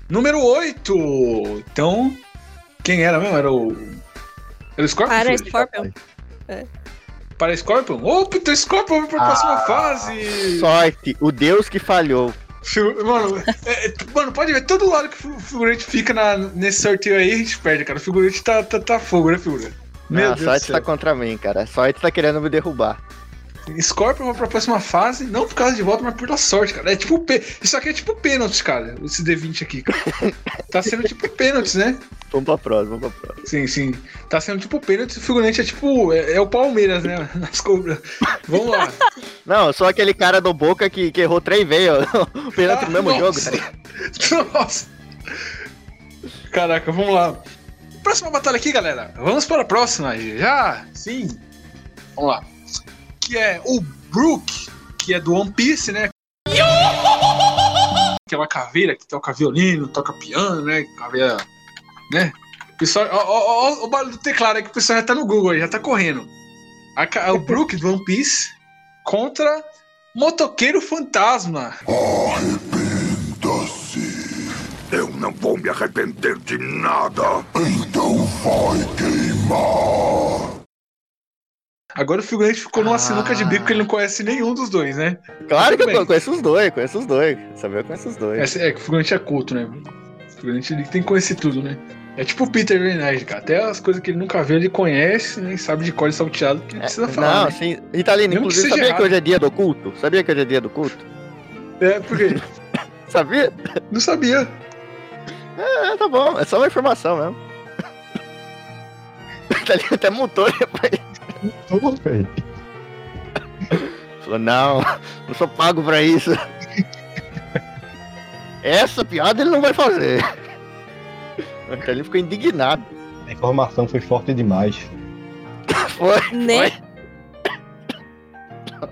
Número 8. Então, quem era mesmo? Era o. Era o Scorpion? Para? Scorpion. Para Scorpion? Opa, tem Scorpion vai pra próxima fase! Sorte, o Deus que falhou. Mano, é- é- mano, pode ver, todo lado que o figurante fica na- nesse sorteio aí, a gente perde, cara. O figurante tá, tá, tá fogo, né, figura? Meu Não, a Deus sorte tá contra mim, cara. A sorte tá querendo me derrubar. Scorpion vai pra próxima fase, não por causa de volta, mas por da sorte, cara. É tipo. P... Isso aqui é tipo pênalti, cara. Esse D20 aqui, cara. *laughs* Tá sendo tipo pênalti, né? Vamos pra próxima, vamos pra próxima. Sim, sim. Tá sendo tipo pênalti. O figurante é tipo. É, é o Palmeiras, né? *laughs* Nas cobras. Vamos lá. *laughs* Não, sou aquele cara do Boca que, que errou três vezes ó, o pênalti no mesmo Ah, jogo. nossa. tá ligado? Nossa! Caraca, vamos lá. Próxima batalha aqui, galera. Vamos para a próxima. Já? Sim. Vamos lá. Que é o Brook, que é do One Piece, né? *laughs* Que é uma caveira que toca violino, toca piano, né? Caveira. Né? O Pessoal, ó, ó, ó, o barulho do teclado aí que o pessoal já tá no Google aí, já tá correndo. A o Brook do One Piece contra Motoqueiro Fantasma. Eu não vou me arrepender de nada. Agora o figurante ficou numa sinuca de bico porque ele não conhece nenhum dos dois, né? Claro que eu conheço os dois, conheço os dois. Saber eu conheço os dois. É, é que o figurante é culto, né? O figurante ele tem que conhecer tudo, né? É tipo o Peter Renard, cara. Até as coisas que ele nunca viu, ele conhece, né? E sabe de cor e salteado que ele precisa falar. Não, né? sim. Italino, Mesmo que inclusive, seja sabia errado. que hoje é dia do culto? Sabia que hoje é dia do culto? É, porque *laughs* Sabia? não sabia. É, tá bom. É só uma informação mesmo. *laughs* Italino até mutou depois. Tô, velho. Falou, não, não sou pago pra isso. Essa piada ele não vai fazer. O Italino ficou indignado. A informação foi forte demais. *laughs* Foi, Né? foi.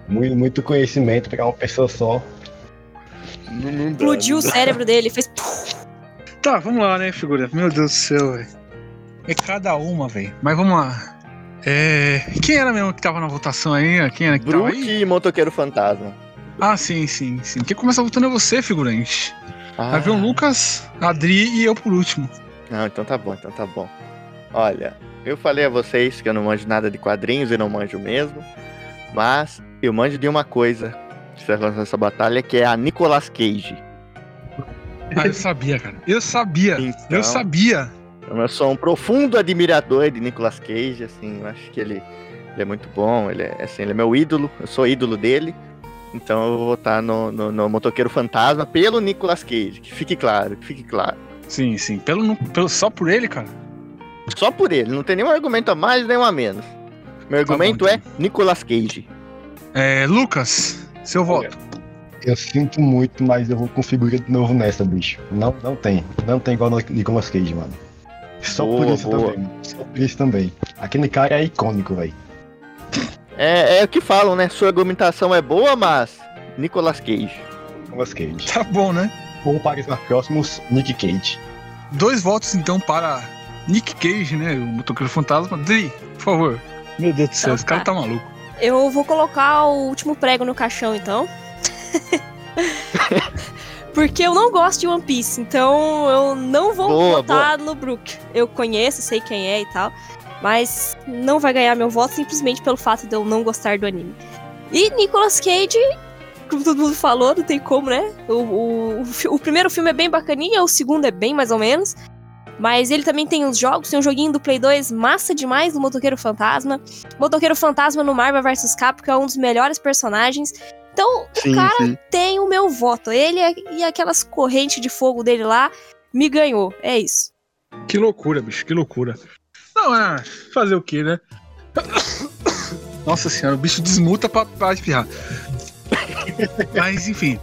Muito, muito conhecimento pra uma pessoa só. Não, não Explodiu o cérebro dele, fez. Tá, vamos lá, né, figura? Meu Deus do céu, velho. É cada uma, velho. Mas vamos lá. É. Quem era mesmo que tava na votação aí? Quem era que tava Brook aí? e Motoqueiro Fantasma. Ah, sim, sim, sim. Quem começa votando é você, figurante. Ah, Vai ver o Lucas, a Adri e eu por último. Não, então tá bom, então tá bom. Olha, eu falei a vocês que eu não manjo nada de quadrinhos e não manjo mesmo, mas eu manjo de uma coisa nessa batalha que é a Nicolas Cage. Ah, eu sabia, cara. Eu sabia. Então, Eu sabia. Eu sou um profundo admirador de Nicolas Cage, assim, eu acho que ele, ele é muito bom, ele é, assim, ele é meu ídolo, eu sou ídolo dele. Então eu vou votar no, no, no Motoqueiro Fantasma pelo Nicolas Cage, que fique claro, que fique claro. Sim, sim. Pelo, pelo, só por ele, cara. Só por ele, não tem nenhum argumento a mais, nenhum a menos. Meu argumento bom, é Nicolas Cage. É, Lucas, seu voto. Eu sinto muito, mas eu vou com figura de novo nessa, bicho. Não, não tem. Não tem igual no Nicolas Cage, mano. Só por Boa, isso boa. também. Só por isso também. Aquele cara é icônico, velho. É, é o que falam, né? Sua argumentação é boa, mas Nicolas Cage. Nicolas Cage. Tá bom, né? Ou para os mais próximos, Nick Cage. Dois votos, então, para Nick Cage, né? O motoqueiro fantasma. Dri, por favor. Meu Deus do céu, Então esse cara tá. tá maluco. Eu vou colocar o último prego no caixão, então. *laughs* Porque eu não gosto de One Piece, então eu não vou Boa, votar no Brook. Eu conheço, sei quem é e tal, mas não vai ganhar meu voto simplesmente pelo fato de eu não gostar do anime. E Nicolas Cage, como todo mundo falou, não tem como, né? O, o, o o primeiro filme é bem bacaninha, o segundo é bem mais ou menos. Mas ele também tem os jogos, tem um joguinho do Play 2 massa demais do Motoqueiro Fantasma. Motoqueiro Fantasma no Marvel vs Capcom é um dos melhores personagens. Então, o cara sim. tem o meu voto. Ele é- e aquelas correntes de fogo dele lá me ganhou. É isso. Que loucura, bicho, que loucura. Não, é. Fazer o quê, né? *coughs* Nossa senhora, o bicho desmuta pra, pra espirrar. *coughs* Mas, enfim.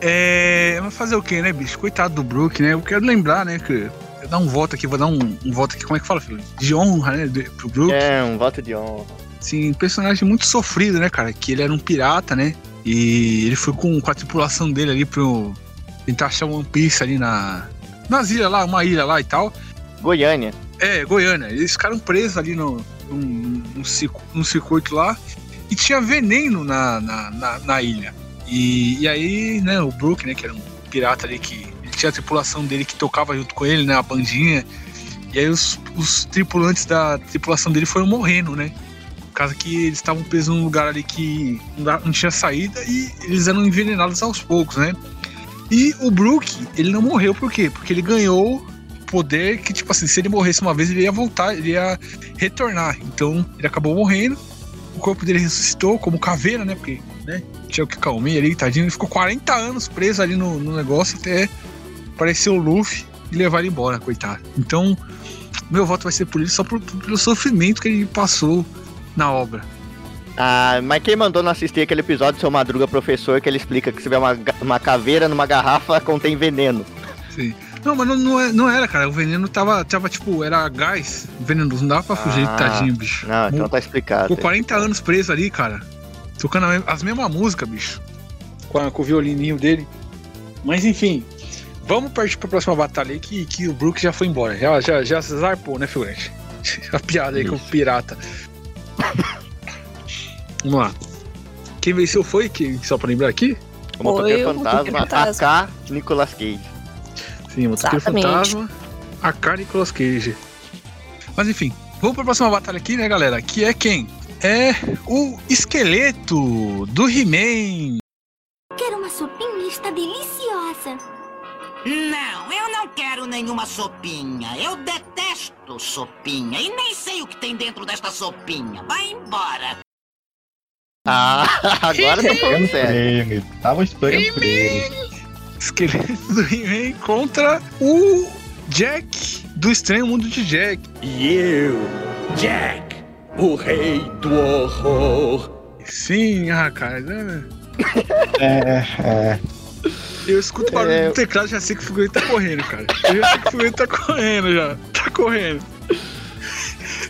É. Fazer o quê, né, bicho? Coitado do Brook, né? Eu quero lembrar, né, que. Eu dar um voto aqui, vou dar um, um voto aqui, como é que fala, filho? De honra, né? de- Pro Brook. É, um voto de honra. Sim, personagem muito sofrido, né, cara? Que ele era um pirata, né? E ele foi com, com a tripulação dele ali pro. Tentar achar One Piece ali na. Nas ilhas lá, uma ilha lá e tal. Goiânia. É, Goiânia. Eles ficaram presos ali no, num, num, circu- num circuito lá e tinha veneno na, na, na, na ilha. E, e aí, né, o Brook, né, que era um pirata ali que tinha a tripulação dele que tocava junto com ele, né, a bandinha. E aí os, os tripulantes da tripulação dele foram morrendo, né? Causa que eles estavam presos num lugar ali que não, tinha saída e eles eram envenenados aos poucos, né? E o Brook, ele não morreu por quê? Porque ele ganhou poder que, tipo assim, se ele morresse uma vez, ele ia voltar, ele ia retornar. Então, ele acabou morrendo. O corpo dele ressuscitou como caveira, né? Porque, né? Tinha o que calmei ali, tadinho. Ele ficou 40 anos preso ali no, no negócio até aparecer o Luffy e levar ele embora, coitado. Então, meu voto vai ser por ele só por- pelo sofrimento que ele passou na obra. Ah, mas quem mandou não assistir aquele episódio do seu Madruga Professor que ele explica que se tiver uma, uma caveira numa garrafa contém veneno. Sim. Não, mas não, não, é- não era, cara. O veneno tava, tava tipo, era gás venenoso. Não dava pra fugir, Ah, tadinho, bicho. Não, então tá explicado. Ficou 40 anos preso ali, cara. Tocando as mesmas músicas, bicho. Com, a- com o violininho dele. Mas enfim. Vamos partir pra próxima batalha aí que, que o Brook já foi embora. Já, já, já zarpou, né, figurante? *laughs* A piada aí com o pirata. Vamos lá. Quem venceu foi, quem, só pra lembrar aqui? O motoqueiro fantasma. AK Nicolas Cage. Sim, Motoqueiro. Fantasma, a cara e Nicolas Cage. Mas enfim, vamos pra próxima batalha aqui, né, galera? Que é quem? É o esqueleto do He-Man. Quero uma sopinha, está deliciosa. Não, eu não quero nenhuma sopinha. Eu detesto sopinha e nem sei o que tem dentro desta sopinha. Vai embora. Ah, *laughs* agora tá falando sério. Tava esperando por ele. Esqueleto do He-Man contra o Jack do Estranho Mundo de Jack. E eu, Jack, o rei do horror. Sim, ah, cara. né? É, é. Eu escuto o barulho É. do teclado e já sei que o figurante tá correndo, cara. Eu já sei que o figurante tá correndo já. Tá correndo.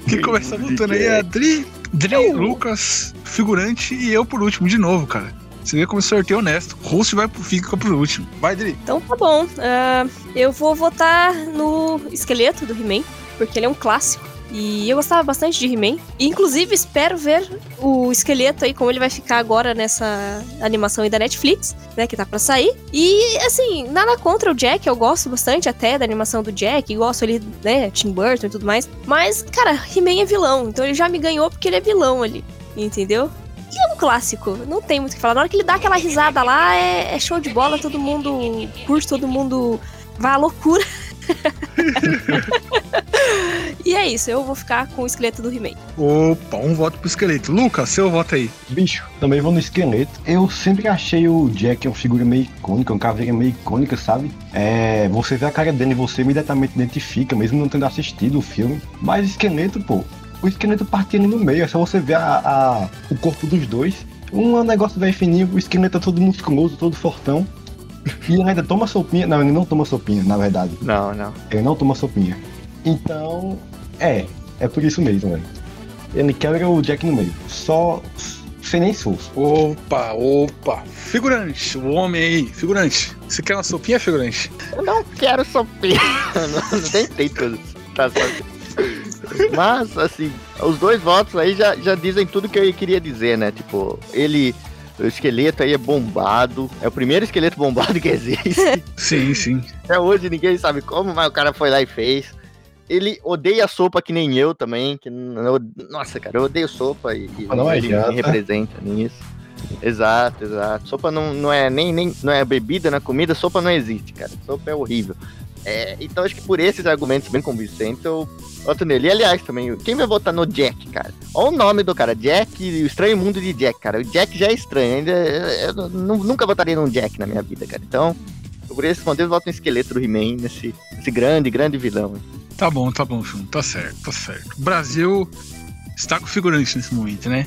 Quem começa lutando aí é a Dri, Dri, Lucas, figurante e eu por último, de novo, cara. Você vê como sorteio é honesto. O host vai pro fica por último. Vai, Dri. Então tá bom. Ah, eu vou votar no esqueleto do He-Man, porque ele é um clássico. E eu gostava bastante de He-Man. E, Inclusive, espero ver o esqueleto aí, como ele vai ficar agora nessa animação aí da Netflix, né? Que tá pra sair. E, assim, nada contra o Jack, eu gosto bastante até da animação do Jack, gosto ali, né? Tim Burton e tudo mais. Mas, cara, He-Man é vilão, então ele já me ganhou porque ele é vilão ali, entendeu? E é um clássico, não tem muito o que falar. Na hora que ele dá aquela risada lá, é, é show de bola, todo mundo curte, todo mundo vai à loucura. *laughs* *laughs* E é isso, eu vou ficar com o esqueleto do He-Man. Opa, um voto pro esqueleto. Lucas, seu voto aí. Bicho, também vou no esqueleto. Eu sempre achei o Jack uma figura meio icônica, uma caveira meio icônica, sabe? É, você vê a cara dele, você imediatamente identifica, mesmo não tendo assistido o filme. Mas esqueleto, pô, o esqueleto partia ali no meio, é só você ver a, a- o corpo dos dois. Um é um negócio bem fininho, o esqueleto é todo musculoso, todo fortão. E ainda toma sopinha. Não, ele não toma sopinha, na verdade. Não, não. Ele não toma sopinha. Então, é, é por isso mesmo, velho. Ele quebra o Jack no meio. Só sem nem esforço. Opa, opa. Figurante, o homem aí. Figurante. Você quer uma sopinha, figurante? Eu não quero sopinha. *laughs* não, não tem tempo. Tá certo. Mas, assim, os dois votos aí já, já dizem tudo que eu queria dizer, né? Tipo, ele. O esqueleto aí é bombado. É o primeiro esqueleto bombado que existe. *laughs* Sim, sim. Até hoje ninguém sabe como, mas o cara foi lá e fez. Ele odeia sopa que nem eu também. Que, não- nossa, cara, eu odeio sopa e, e Não ele me representa nisso. Exato, exato. Sopa não, não é nem, nem não é bebida, não é comida, sopa não existe, cara. Sopa é horrível. É, então acho que por esses argumentos bem convincentes eu voto nele. E aliás, também, quem vai votar no Jack, cara? Olha o nome do cara, Jack, o estranho mundo de Jack, cara. O Jack já é estranho, ainda eu, eu nu- nunca votaria num Jack na minha vida, cara. Então, por esses motivos, eu voto no esqueleto do He-Man, nesse, nesse grande, grande vilão. Tá bom, tá bom, Chum. Tá certo, tá certo. O Brasil está com figurante nesse momento, né?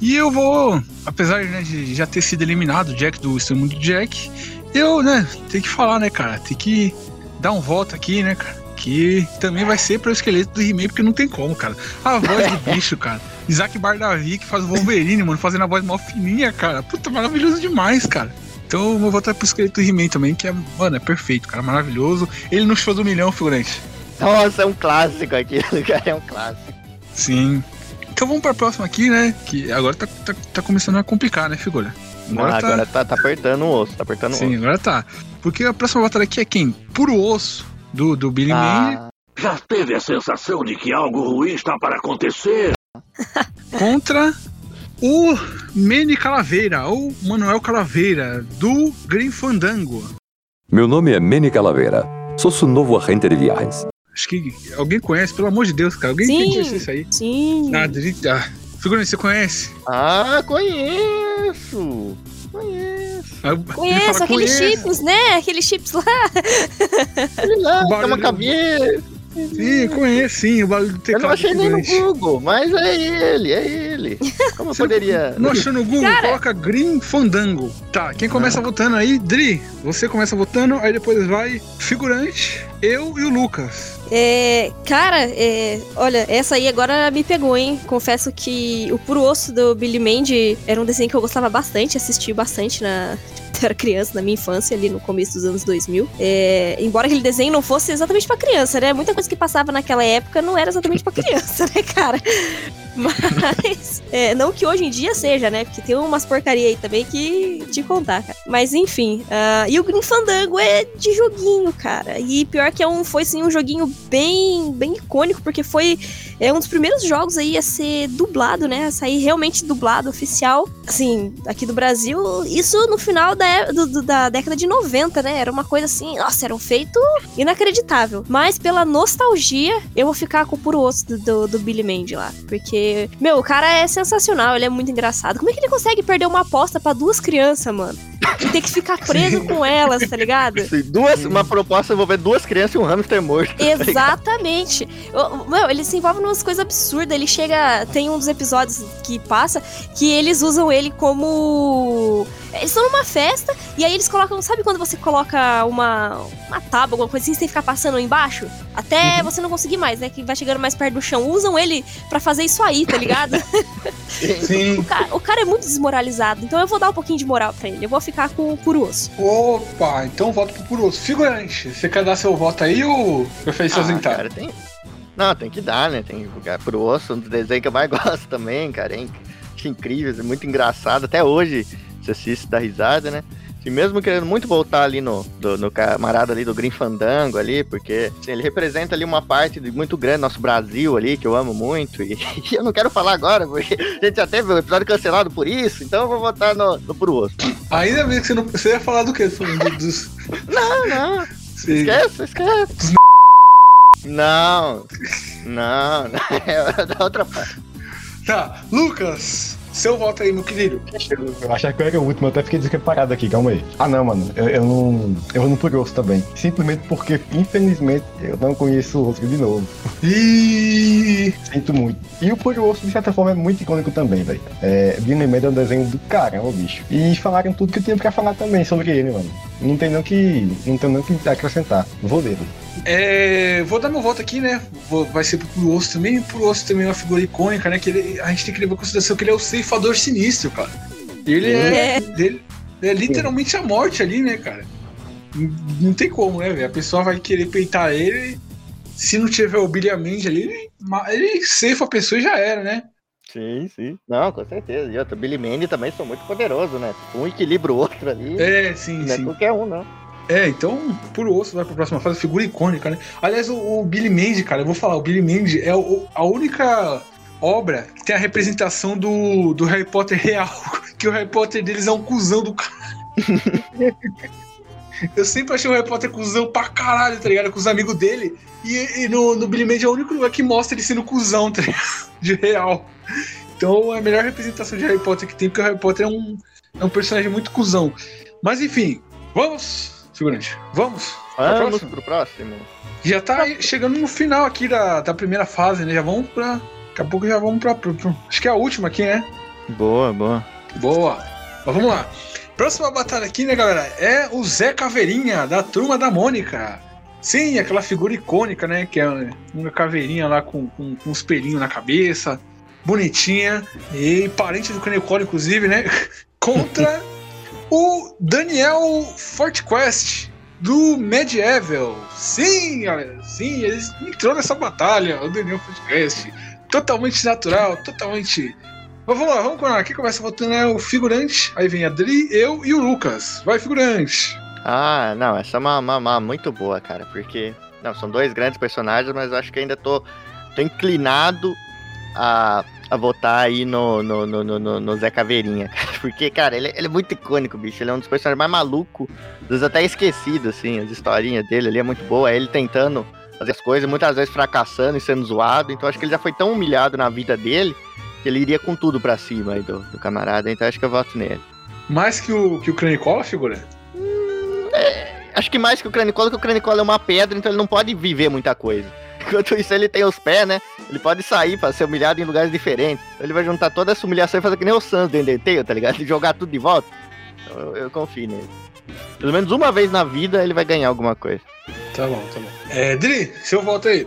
E eu vou, apesar né, de já ter sido eliminado o Jack do Estranho Mundo Jack, eu, né, tenho que falar, né, cara? Tem que dar um voto aqui, né, cara? Que também vai ser para o esqueleto do He-Man, porque não tem como, cara. A voz do *laughs* bicho, cara. Isaac Bardavi, que faz o Wolverine, mano, fazendo a voz mó fininha, cara. Puta, maravilhoso demais, cara. Então eu vou votar pro esqueleto do He-Man também, que é, mano, é perfeito, cara, maravilhoso. Ele no show do milhão, figurante. Nossa, é um clássico aqui, *laughs* cara, é um clássico. Sim. Então vamos pra próxima aqui, né? Que agora tá, tá, tá começando a complicar, né, figura? Agora, agora tá, tá apertando o osso, tá apertando o Sim, osso. agora tá. Porque a próxima batalha aqui é quem? Puro osso do, do Billy Mandy Ah, Já teve a sensação de que algo ruim está para acontecer? *laughs* contra o Manny Calaveira, ou Manuel Calaveira, do Green Fandango. Meu nome é Manny Calaveira. Sou seu novo agente de viagens. Acho que alguém conhece, pelo amor de Deus, cara. Alguém Sim. conhecer isso aí. Sim. Ah, Dri- ah, figurante, você conhece? ah, conheço! Conheço! Ah, ele Conheço fala, aqueles "Conheço". chips, né? Aqueles chips lá. Ele lá, tem uma cabeça. Sim, conheço, sim. O barulho do Eu teclado. não achei nem no. Google, mas é ele, é ele. Como eu Você poderia. Não achou no Google? Cara- Coloca Green Fandango. Tá, quem começa votando aí? Dri, você começa votando, aí depois vai figurante, eu e o Lucas. É, cara, é, olha, essa aí agora me pegou, hein? Confesso que o Puro Osso do Billy Mandy era um desenho que eu gostava bastante, assisti bastante na. Eu era criança, na minha infância, ali no começo dos anos 2000. É, embora aquele desenho não fosse exatamente pra criança, né? Muita coisa que passava naquela época não era exatamente pra criança, *laughs* né, cara? Mas, é, não que hoje em dia seja, né? Porque tem umas porcaria aí também que te contar, cara. Mas enfim, ah, e o Green Fandango é de joguinho, cara. E pior que é um, foi sim um joguinho bem, bem icônico, porque foi é um dos primeiros jogos aí a ser dublado, né? A sair realmente dublado, oficial. Assim, aqui do Brasil, isso no final da, é- do- do- da década de 90, né? Era uma coisa assim, nossa, era um feito inacreditável. Mas pela nostalgia, eu vou ficar com o puro osso do, do, do Billy Mandy lá. Porque, meu, o cara é sensacional, ele é muito engraçado. Como é que ele consegue perder uma aposta pra duas crianças, mano? *laughs* E ter que ficar preso com elas, tá ligado? Assim, Duas, uma proposta envolvendo duas crianças e um hamster morto. tá? Exatamente. Meu, ele se envolve numas coisas absurdas. Ele chega. Tem um dos episódios que passa que eles usam ele como. Eles estão numa festa e aí eles colocam. Sabe quando você coloca uma, uma tábua, alguma coisa assim, você tem que ficar passando embaixo? Até você não conseguir mais, né? Que vai chegando mais perto do chão. Usam ele pra fazer isso aí, tá ligado? *laughs* Sim. o, cara, o cara é muito desmoralizado. Então eu vou dar um pouquinho de moral pra ele. Eu vou ficar com o puro osso. Opa, então voto pro puro osso. Figurante, você quer dar seu voto aí ou prefere se Ah, ausentar? cara, tem... Não, tem que dar, né? Tem que jogar pro osso, um dos desenhos que eu mais *laughs* gosto também, cara. É incrível, é muito engraçado. Até hoje você assiste dá risada, né? E mesmo querendo muito voltar ali no, do- no camarada ali do Green Fandango ali, porque assim, ele representa ali uma parte de muito grande do nosso Brasil ali, que eu amo muito. E, *laughs* e eu não quero falar agora, porque a gente já teve um episódio cancelado por isso, então eu vou votar no, no pro osso. Ainda bem que você não. Você ia falar do quê? Do- Dos. Não, não. Sim. Esquece, esquece. Não, Não, não, *laughs* é da outra parte. Tá, Lucas, seu voto aí, meu querido. Eu achava que eu era o último, eu até fiquei despreparado aqui, calma aí. Ah não, mano, eu, eu não. Eu vou no por osso também. Simplesmente porque, infelizmente, eu não conheço o outro de novo. E Sinto muito. E o por osso, de certa forma, é muito icônico também, velho. É, Billy Mandy é um desenho do caramba, bicho. E falaram tudo que eu tinha pra falar também sobre ele, mano. Não tem não que. Não tem não que acrescentar. Vou dele. É, vou dar meu voto aqui, né? Vou- vai ser pro Osso também. Pro Osso também é uma figura icônica, né? Que ele- a gente tem que levar em consideração que ele é o ceifador sinistro, cara. Ele é, ele é literalmente a morte ali, né, cara? Não- Não tem como, né, velho? A pessoa vai querer peitar ele. Se não tiver o Billy Mandy ali, ele, ele ceifa a pessoa e já era, né? Sim, sim. Não, com certeza. E outro, Billy Mandy também são muito poderosos, né? Um equilibra o outro ali. É, sim, não sim. é qualquer um, não. É, então, puro osso vai pra próxima fase, figura icônica, né? Aliás, o, o Billy Mandy, cara, eu vou falar, o Billy Mandy é o- a única obra que tem a representação do, do Harry Potter real, *laughs* que o Harry Potter deles é um cuzão do caralho. *laughs* Eu sempre achei o Harry Potter cuzão pra caralho, tá ligado? Com os amigos dele. E, e no, no Billy Mandy é o único lugar que mostra ele sendo cuzão, tá ligado? *laughs* De real. Então é a melhor representação de Harry Potter que tem, porque o Harry Potter é um, é um personagem muito cuzão. Mas enfim, vamos, figurante, vamos. Vamos pro próximo. Já tá chegando no final aqui da, da primeira fase, né? Já vamos pra. Daqui a pouco já vamos pra. pra- pra- acho que é a última aqui, né? Boa, boa. Boa. Mas vamos lá. Próxima batalha aqui, né, galera? É o Zé Caveirinha, da turma da Mônica. Sim, aquela figura icônica, né? Que é uma caveirinha lá com, com, com uns pelinhos na cabeça. Bonitinha. E parente do Canecol, inclusive, né? *laughs* Contra o Daniel Fortquest, do Medieval. Sim. Sim, ele entrou nessa batalha. O Daniel Fortquest. Totalmente natural, totalmente mas vamos lá, vamos lá. Quem começa votando é o figurante. Aí vem a Adri, eu e o Lucas. Vai, figurante. Ah, não, essa é uma, uma, uma muito boa, cara, porque. Não, são dois grandes personagens, mas acho que ainda tô, tô inclinado a, a votar aí no, no, no, no, no- Zé Caveirinha, cara. *laughs* Porque, cara, ele, ele é muito icônico, bicho. Ele é um dos personagens mais malucos, vezes até esquecido, assim, as historinhas dele ali é muito boa. É ele tentando fazer as coisas, muitas vezes fracassando e sendo zoado. Então acho que ele já foi tão humilhado na vida dele que ele iria com tudo pra cima aí do, do camarada. Então acho que eu voto nele. Mais que o, que o Cranicola, figura? Acho que mais que o Cranicola, que o Cranicola é uma pedra, então ele não pode viver muita coisa. Enquanto isso, ele tem os pés, né? Ele pode sair pra ser humilhado em lugares diferentes. Ele vai juntar toda essa humilhação e fazer que nem o Sans do Undertale, tá ligado? *laughs* E jogar tudo de volta. Eu, eu confio nele. Pelo menos uma vez na vida ele vai ganhar alguma coisa. Tá bom, tá bom. É, Dri, seu voto aí.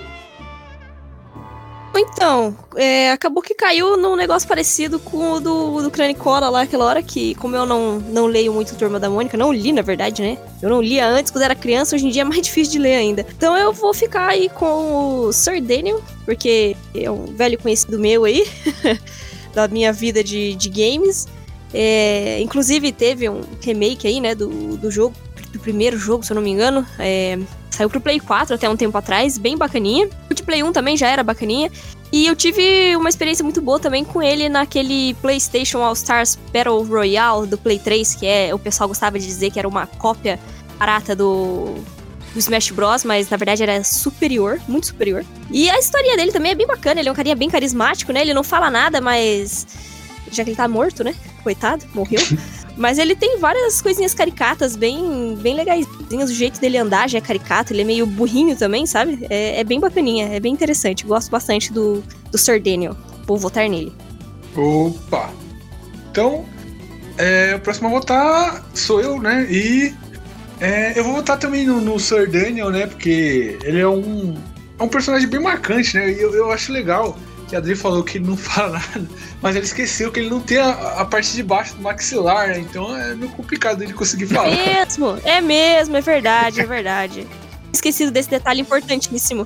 Então, é, acabou que caiu num negócio parecido com o do, do Cranicola lá, aquela hora que, como eu não, não leio muito Turma da Mônica, não li na verdade, né? Eu não lia antes quando era criança, hoje em dia é mais *laughs* difícil de ler ainda. Então eu vou ficar aí com o Sir Daniel, porque é um velho conhecido meu aí, *laughs* da minha vida de, de games. É, inclusive teve um remake aí, né, do, do jogo, do primeiro jogo, se eu não me engano. É, saiu pro Play 4 até um tempo atrás, bem bacaninha. O de Play 1 também já era bacaninha. E eu tive uma experiência muito boa também com ele naquele PlayStation All Stars Battle Royale do Play 3, que é o pessoal gostava de dizer que era uma cópia barata do, do Smash Bros, mas na verdade era superior, muito superior. E a historinha dele também é bem bacana, ele é um carinha bem carismático, né? Ele não fala nada, mas já que ele tá morto, né? Coitado, morreu. *laughs* Mas ele tem várias coisinhas caricatas, bem, bem legaisinhas. O jeito dele andar já é caricato, ele é meio burrinho também, sabe? É, é bem bacaninha, é bem interessante. Gosto bastante do, do Sir Daniel. Vou votar nele. Opa! Então, é, o próximo a votar sou eu, né? E é, eu vou votar também no, no Sir Daniel, né? Porque ele é um, é um personagem bem marcante, né? E eu, eu acho legal que a Adri falou que ele não *laughs* fala nada, mas ele esqueceu que ele não tem a, a parte de baixo do maxilar, né? Então é meio complicado ele conseguir falar. É mesmo, é mesmo, é verdade, é verdade. *laughs* Esquecido desse detalhe importantíssimo.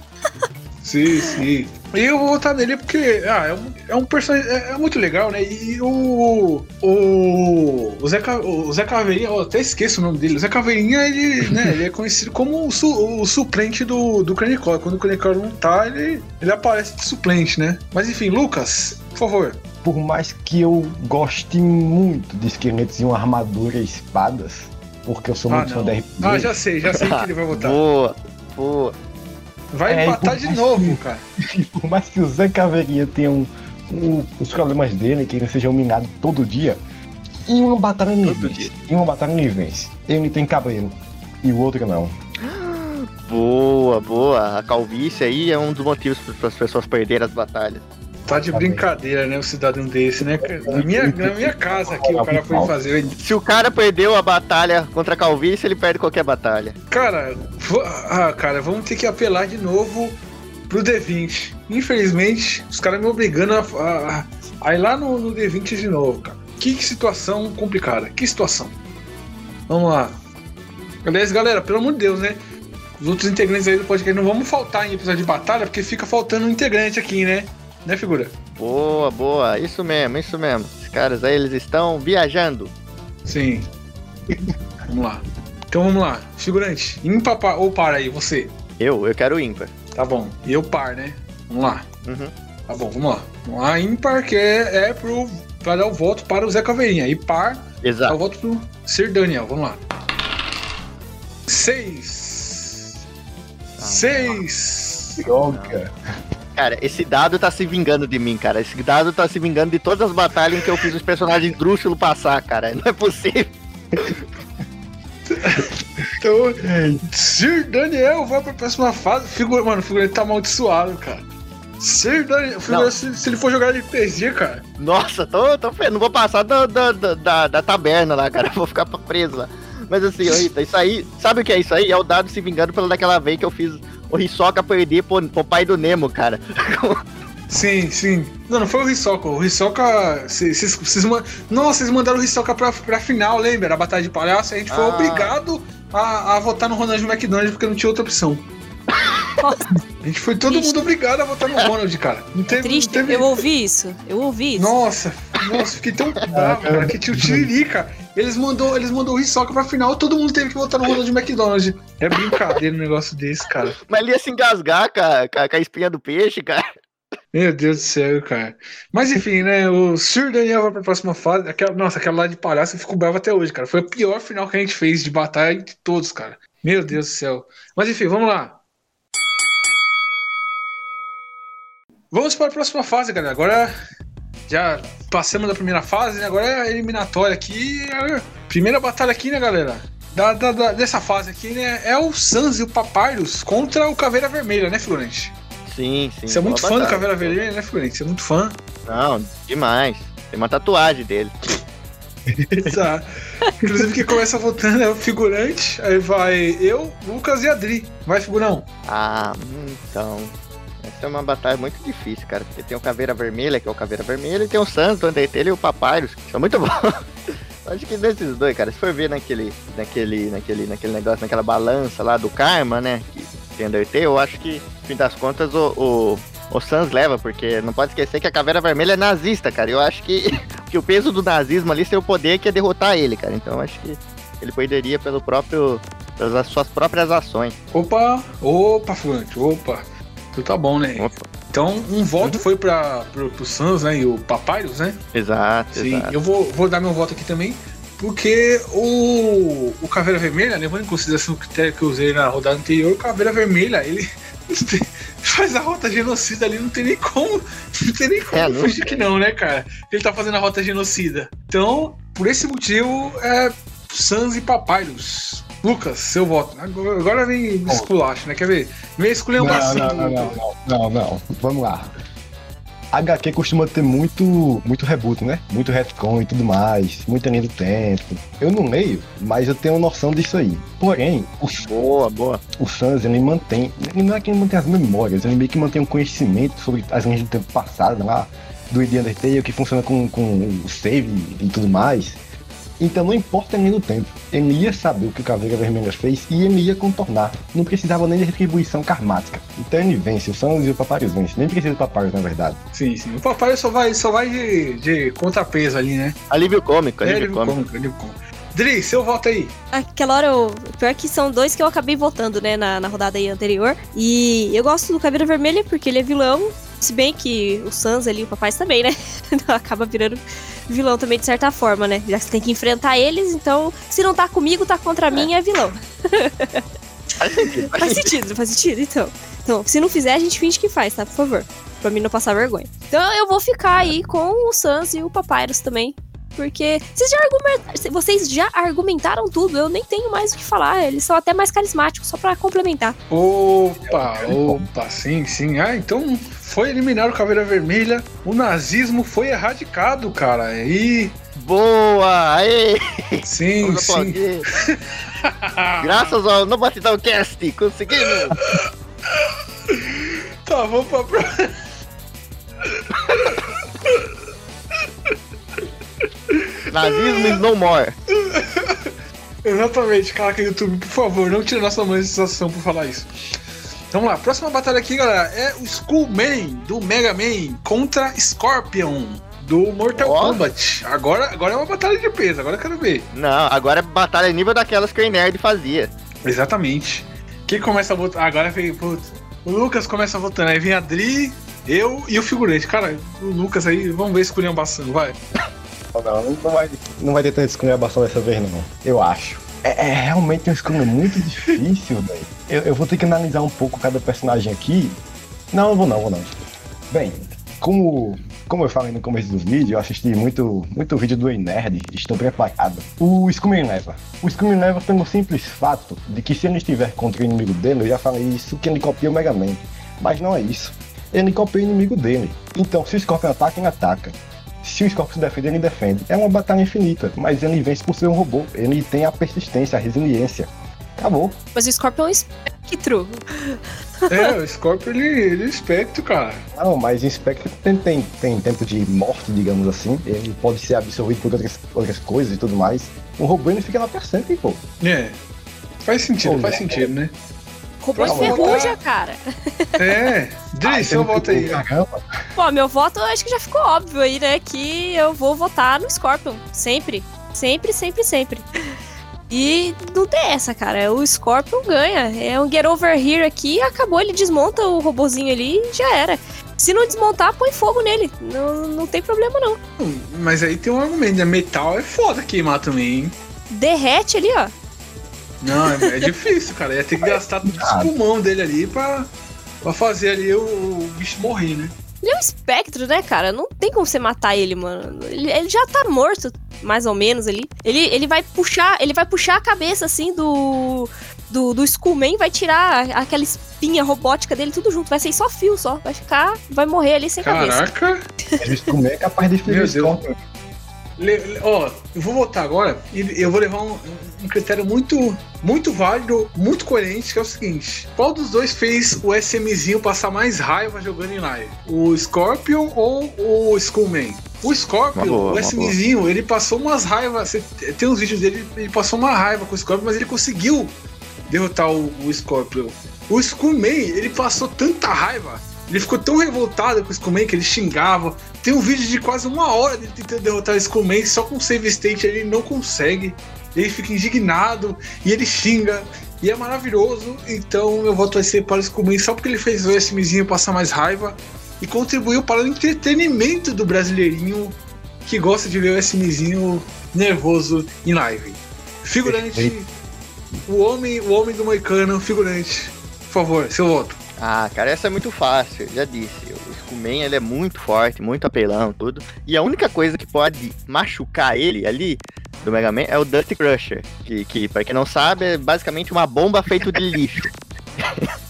Sim, sim. E eu vou votar nele porque ah, é, um, é um personagem. É, é muito legal, né? E o. O. O Zé, o Zé Caveirinha, eu até esqueço o nome dele. O Zé Caveirinha, ele, né, *laughs* ele é conhecido como o, su- o suplente do, do Cranicola. Quando o Cranicola não tá, ele, ele aparece de suplente, né? Mas enfim, Lucas, por favor. Por mais que eu goste muito de esqueletos e uma armadura e espadas, porque eu sou Ah, muito fã não. da RPG. Ah, já sei, já sei que ele vai votar. *laughs* Boa, boa. Vai É, empatar de novo, cara. *laughs* Por mais que o Zé Caveirinha tenha um, um- os problemas dele, que ele seja humilhado todo dia, em uma batalha ele vence. Em uma batalha ele vence. Ele tem cabelo. E o outro não. Boa, boa. A calvície aí é um dos motivos para as pessoas perderem as batalhas. Tá de brincadeira, né? Um cidadão desse, né? Na minha, na minha casa aqui, o cara foi fazer. Se o cara perdeu a batalha contra a calvície, ele perde qualquer batalha. Cara, ah, cara, vamos ter que apelar de novo pro D20. Infelizmente, os caras me obrigando a, a- a ir lá no, no D20 de novo, cara. Que, que situação complicada. Que situação. Vamos lá. Aliás, galera, pelo amor de Deus, né? Os outros integrantes aí do podcast não vamos faltar em episódio de batalha, porque fica faltando um integrante aqui, né? Né, figura? Boa, boa. Isso mesmo, isso mesmo. Esses caras aí, eles estão viajando. Sim. vamos lá. Então vamos lá. Figurante, ímpar pa- ou par aí, você? Eu, eu quero ímpar. Tá bom. E eu par, né? Vamos lá. Uhum. Tá bom, vamos lá. Vamos lá, ímpar, que é, é pro, pra dar o voto para o Zé Caveirinha. E par, dá o Exato. voto pro Sir Daniel. Vamos lá. Seis. Seis. Droga. Cara, esse dado tá se vingando de mim, cara. Esse dado tá se vingando de todas as batalhas em que eu fiz os personagens drúxulo passar, cara. Não é possível. *laughs* Então, Sir Daniel vai pra próxima fase. Figura, mano, o figurante tá amaldiçoado, cara. Sir Daniel, figura, se, se ele for jogar RPG, cara. Nossa, tô, tô não vou passar da, da, da, da- taberna lá, cara. *laughs* Vou ficar preso lá. Mas assim, Rita, isso aí, sabe o que é isso aí? É o dado se vingando pela daquela vez que eu fiz o Hisoka perder pro, pro pai do Nemo, cara. Sim, sim. Não, não foi o Hisoka. O Hisoka. Vocês, vocês, man- Nossa, vocês mandaram o Hisoka pra, pra final, lembra? A Batalha de Palhaço. A gente foi Ah. obrigado a, a votar no Ronald McDonald porque não tinha outra opção. A gente foi todo Triste. mundo obrigado a votar no Ronald, cara. Não teve. Triste, não teve... eu ouvi isso. Eu ouvi isso. Nossa, nossa, fiquei tão bravo, cara, que tinha o Tiririca. Eles mandou, eles mandou o Hisoka pra final, todo mundo teve que votar no Ronald McDonald. É brincadeira um negócio desse, cara. Mas ele ia se engasgar com a, com a- com a espinha do peixe, cara. Meu Deus do céu, cara. Mas enfim, né? O Sir Daniel vai pra próxima fase. Aquela, nossa, aquela lá de palhaço eu fico bravo até hoje, cara. Foi a pior final que a gente fez de batalha de todos, cara. Meu Deus do céu. Mas enfim, vamos lá. Vamos para a próxima fase, galera. Agora já passamos da primeira fase, né? Agora é a eliminatória aqui. É a Primeira batalha aqui, né, galera? Da, da- da- dessa fase aqui, né? É o Sans e o Papyrus contra o Caveira Vermelha, né, Figurante? Sim, sim. Você é muito fã do batalha. Caveira Vermelha, né, Figurante? Você é muito fã. Não, demais. Tem uma tatuagem dele. Exato. Inclusive, quem começa votando é o figurante, aí vai eu, Lucas e Adri. Vai, figurão. Ah, então. É uma batalha muito difícil, cara. Porque tem o Caveira Vermelha, que é o Caveira Vermelha, e tem o Santos, o Undertale e o Papyrus, que são muito *laughs* bons. Acho que desses dois, cara, se for ver naquele, naquele, naquele, naquele negócio, naquela balança lá do Karma, né? Que tem Undertale, eu acho que, no fim das contas, o, o, o Sans leva, porque não pode esquecer que a Caveira Vermelha é nazista, cara. Eu acho que, *laughs* que o peso do nazismo ali tem o poder que é derrotar ele, cara. Então acho que ele perderia pelo próprio. pelas suas próprias ações. Opa, opa, figurante, opa. Tu tá bom, né? Opa. Então, um voto foi para pro, pro Sans, né? E o Papyrus, né? Exato, Sim, exato. eu vou, vou dar meu voto aqui também. Porque o, o Caveira Vermelha, levando em consideração o critério que eu usei na rodada anterior, o Caveira Vermelha, ele *laughs* faz a rota genocida ali, não tem nem como, não tem nem como É, fugir que não, né, cara? Ele tá fazendo a rota genocida. Então, por esse motivo, é Sans e Papyrus. Lucas, seu voto. Agora, vem esculacho, né? Quer ver? Vem escolher um Não, assim. não, não, não, não, não, não. Vamos lá. HQ costuma ter muito, muito reboot, né? Muito retcon e tudo mais, muita linha do tempo. Eu não leio, mas eu tenho noção disso aí. Porém, o, Boa, boa. o Sans, ele mantém, ele não é que ele mantém as memórias, ele meio que mantém um conhecimento sobre as linhas do tempo passado lá, do ID Undertale, que funciona com, com o save e tudo mais. Então não importa linha do tempo, ele ia saber o que o Caveira Vermelha fez e ele ia contornar. Não precisava nem de retribuição karmática. Então ele vence, o Sans e o Papyrus vence. Nem precisa do Papyrus, na verdade. Sim, sim. O Papyrus só vai, só vai de, de contrapeso ali, né? Alívio cômico, É, alívio alívio cômico. cômico, alívio cômico. Dri, seu voto aí. Aquela hora, eu... pior que são dois que eu acabei votando, né, na, na rodada aí anterior. E eu gosto do Caveira Vermelha porque ele é vilão. Se bem que o Sans ali, o papai também, né? *laughs* Acaba virando vilão também de certa forma, né? Já que você tem que enfrentar eles, então se não tá comigo, tá contra mim, é vilão. Faz *laughs* sentido. Faz sentido, faz sentido, então. Então, se não fizer, a gente finge que faz, tá? Por favor. Pra mim não passar vergonha. Então eu vou ficar aí com o Sans e o Papyrus também. Porque vocês já, argumentaram, vocês já argumentaram tudo, eu nem tenho mais o que falar. Eles são até mais carismáticos, só pra complementar. Opa, opa, sim, sim. Ah, então foi eliminar o Caveira Vermelha. O nazismo foi erradicado, cara. E. Boa! Aê! Sim, Vamos sim. *laughs* Graças ao No Batidão Cast, conseguimos! Tá, vamos pra próxima. *laughs* Nazismo is no more. *laughs* Exatamente, caraca, YouTube, por favor, não tire nossa monetização por falar isso. Vamos lá, próxima batalha aqui, galera, é o Skullman do Mega Man contra Scorpion do Mortal Ó. Kombat. Agora, agora é uma batalha de peso, agora eu quero ver. Não, agora é batalha nível daquelas que o Nerd fazia. Exatamente. Quem começa a votar? Agora vem, putz, o Lucas começa votando, aí vem a Dri, eu e o figurante. Cara, o Lucas aí, vamos ver escolhendo bastante, vai. Não, não vai, não vai ter tanta dessa vez, não. Eu acho. É, é realmente uma escolha muito difícil, velho. Eu, eu vou ter que analisar um pouco cada personagem aqui. Não, vou não, vou não. Bem, como, como eu falei no começo do vídeo, eu assisti muito, muito vídeo do Ei Nerd, estou preparado. O Skullman leva. O Skullman leva pelo simples fato de que se ele estiver contra o inimigo dele, eu já falei isso, que ele copia o Mega Man. Mas não é isso. Ele copia o inimigo dele. Então, se o Scorpion ataca, ele ataca. Se o Scorpion se defende, ele defende. É uma batalha infinita, mas ele vence por ser um robô. Ele tem a persistência, a resiliência. Acabou. Mas o Scorpion é um espectro. É, o Scorpion ele, ele é espectro, cara. Não, mas em Spectre tem, tem, tem tempo de morte, digamos assim. Ele pode ser absorvido por outras, outras coisas e tudo mais. Um robô ele fica lá sempre, pô. É. Faz sentido, Pô, faz né? sentido, né? Robô de votar. cara. É. *laughs* Dri, seu voto aí. Caramba. Pô, meu voto eu acho que já ficou óbvio aí, né? Que eu vou votar no Scorpion. Sempre. Sempre, sempre, sempre. E não tem essa, cara. O Scorpion ganha. É um get over here aqui acabou. Ele desmonta o robozinho ali e já era. Se não desmontar, põe fogo nele. Não, não tem problema, não. Mas aí tem um argumento, né? Metal é foda queimar também, hein? Derrete ali, ó. Não, é, é difícil, cara. Ia ter que gastar todo esse pulmão dele ali pra, pra fazer ali o, o bicho morrer, né? Ele é um espectro, né, cara? Não tem como você matar ele, mano. Ele, ele já tá morto, mais ou menos ali. Ele, ele vai puxar, ele vai puxar a cabeça assim do do, do Skullman, vai tirar aquela espinha robótica dele tudo junto, vai ser só fio só, vai ficar, vai morrer ali sem cabeça. Caraca! O Skullman é capaz de ferir Le- Ó, eu vou votar agora e eu vou levar um, um critério muito, muito válido, muito coerente, que é o seguinte: qual dos dois fez o SMzinho passar mais raiva jogando em live? O Scorpion ou o Skullman? O Scorpion, boa, o SMzinho, ele passou umas raivas. Você tem uns vídeos dele, ele passou uma raiva com o Scorpion, mas ele conseguiu derrotar o, o Scorpion. O Skullman, ele passou tanta raiva. Ele ficou tão revoltado com o Skullman que ele xingava. Tem um vídeo de quase uma hora dele tentando derrotar o Skullman só com save state ele não consegue. Ele fica indignado e ele xinga. E é maravilhoso. Então meu voto vai ser para o Skullman só porque ele fez o SMzinho passar mais raiva e contribuiu para o entretenimento do brasileirinho que gosta de ver o SMzinho nervoso em live. Figurante, o homem, o homem do Moicano, figurante. Por favor, seu voto. Ah, cara, essa é muito fácil, já disse. O Skullman, ele é muito forte, muito apelão, tudo. E a única coisa que pode machucar ele ali, do Mega Man, é o Dust Crusher. Que, que pra quem não sabe, é basicamente uma bomba feita de lixo. *laughs*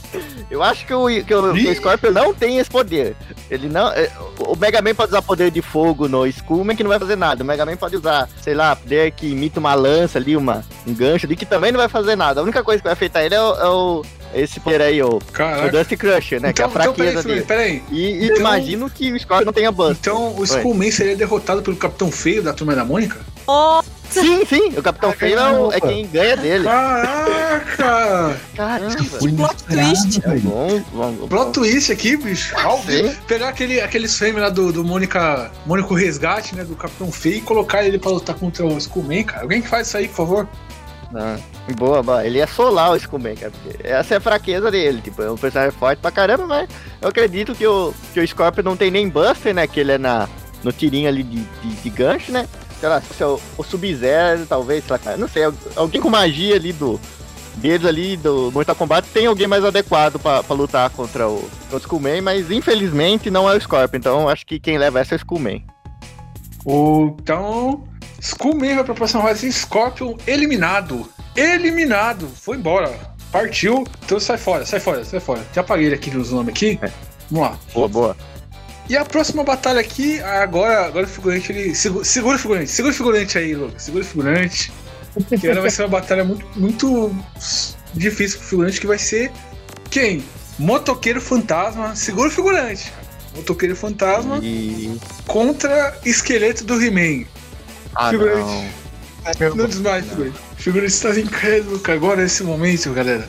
Eu acho que o, que o, que o Scorpion não tem esse poder. Ele não. é, O Mega Man pode usar poder de fogo no Skullman que não vai fazer nada. O Mega Man pode usar, sei lá, poder que imita uma lança ali, uma, um gancho ali, que também não vai fazer nada. A única coisa que vai afetar ele é, o, é o- esse poder aí, o, o. Dust Crusher, né? que é a Então, então fraqueza peraí, dele. peraí. E, e Então- imagino que o Scorpion não tenha Buster. Então o Skullman seria derrotado pelo Capitão Feio da Turma da Mônica? Ó, Sim, sim, o Capitão Feio é, é quem ganha dele. Caraca! Caramba. plot twist. É bom, bom, bom. Plot twist aqui, bicho. Pegar aquele, aqueles frames lá do, do Mônica, Mônica o Resgate, né? Do Capitão Feio e colocar ele pra lutar contra o Skullman, cara. Alguém que faz isso aí, por favor? Ah, boa, boa. Ele ia solar o Skullman, cara. Essa é a fraqueza dele. Tipo, é um personagem forte pra caramba, mas eu acredito que o, que o Scorpion não tem nem Buster, né? Que ele é na, no tirinho ali de, de, de gancho, né? Sei lá, se é o, o Sub-Zero, talvez, sei lá, cara. Não sei, al- alguém com magia ali do, deles ali do Mortal Kombat tem alguém mais adequado pra, lutar contra o, o Skullman, mas infelizmente não é o Scorpion, então acho que quem leva essa é o Skullman. O, Skullman vai pra próxima fase. Scorpion eliminado. Eliminado. Foi embora. Partiu. Então sai fora, sai fora, sai fora. Já apaguei aqui nos nomes aqui. Vamos lá. Boa, boa. E a próxima batalha aqui, agora, agora o figurante, ele. Segura, segura o figurante, segura o figurante aí, Lucas. Segura o figurante. *laughs* Que ela vai ser uma batalha muito, muito difícil pro figurante, que vai ser quem? Motoqueiro Fantasma. Segura o figurante. Motoqueiro Fantasma E. contra esqueleto do He-Man. Ah, Figurante. não. Não desmaie, figurante. Figurante está incrédulo que agora nesse momento, galera.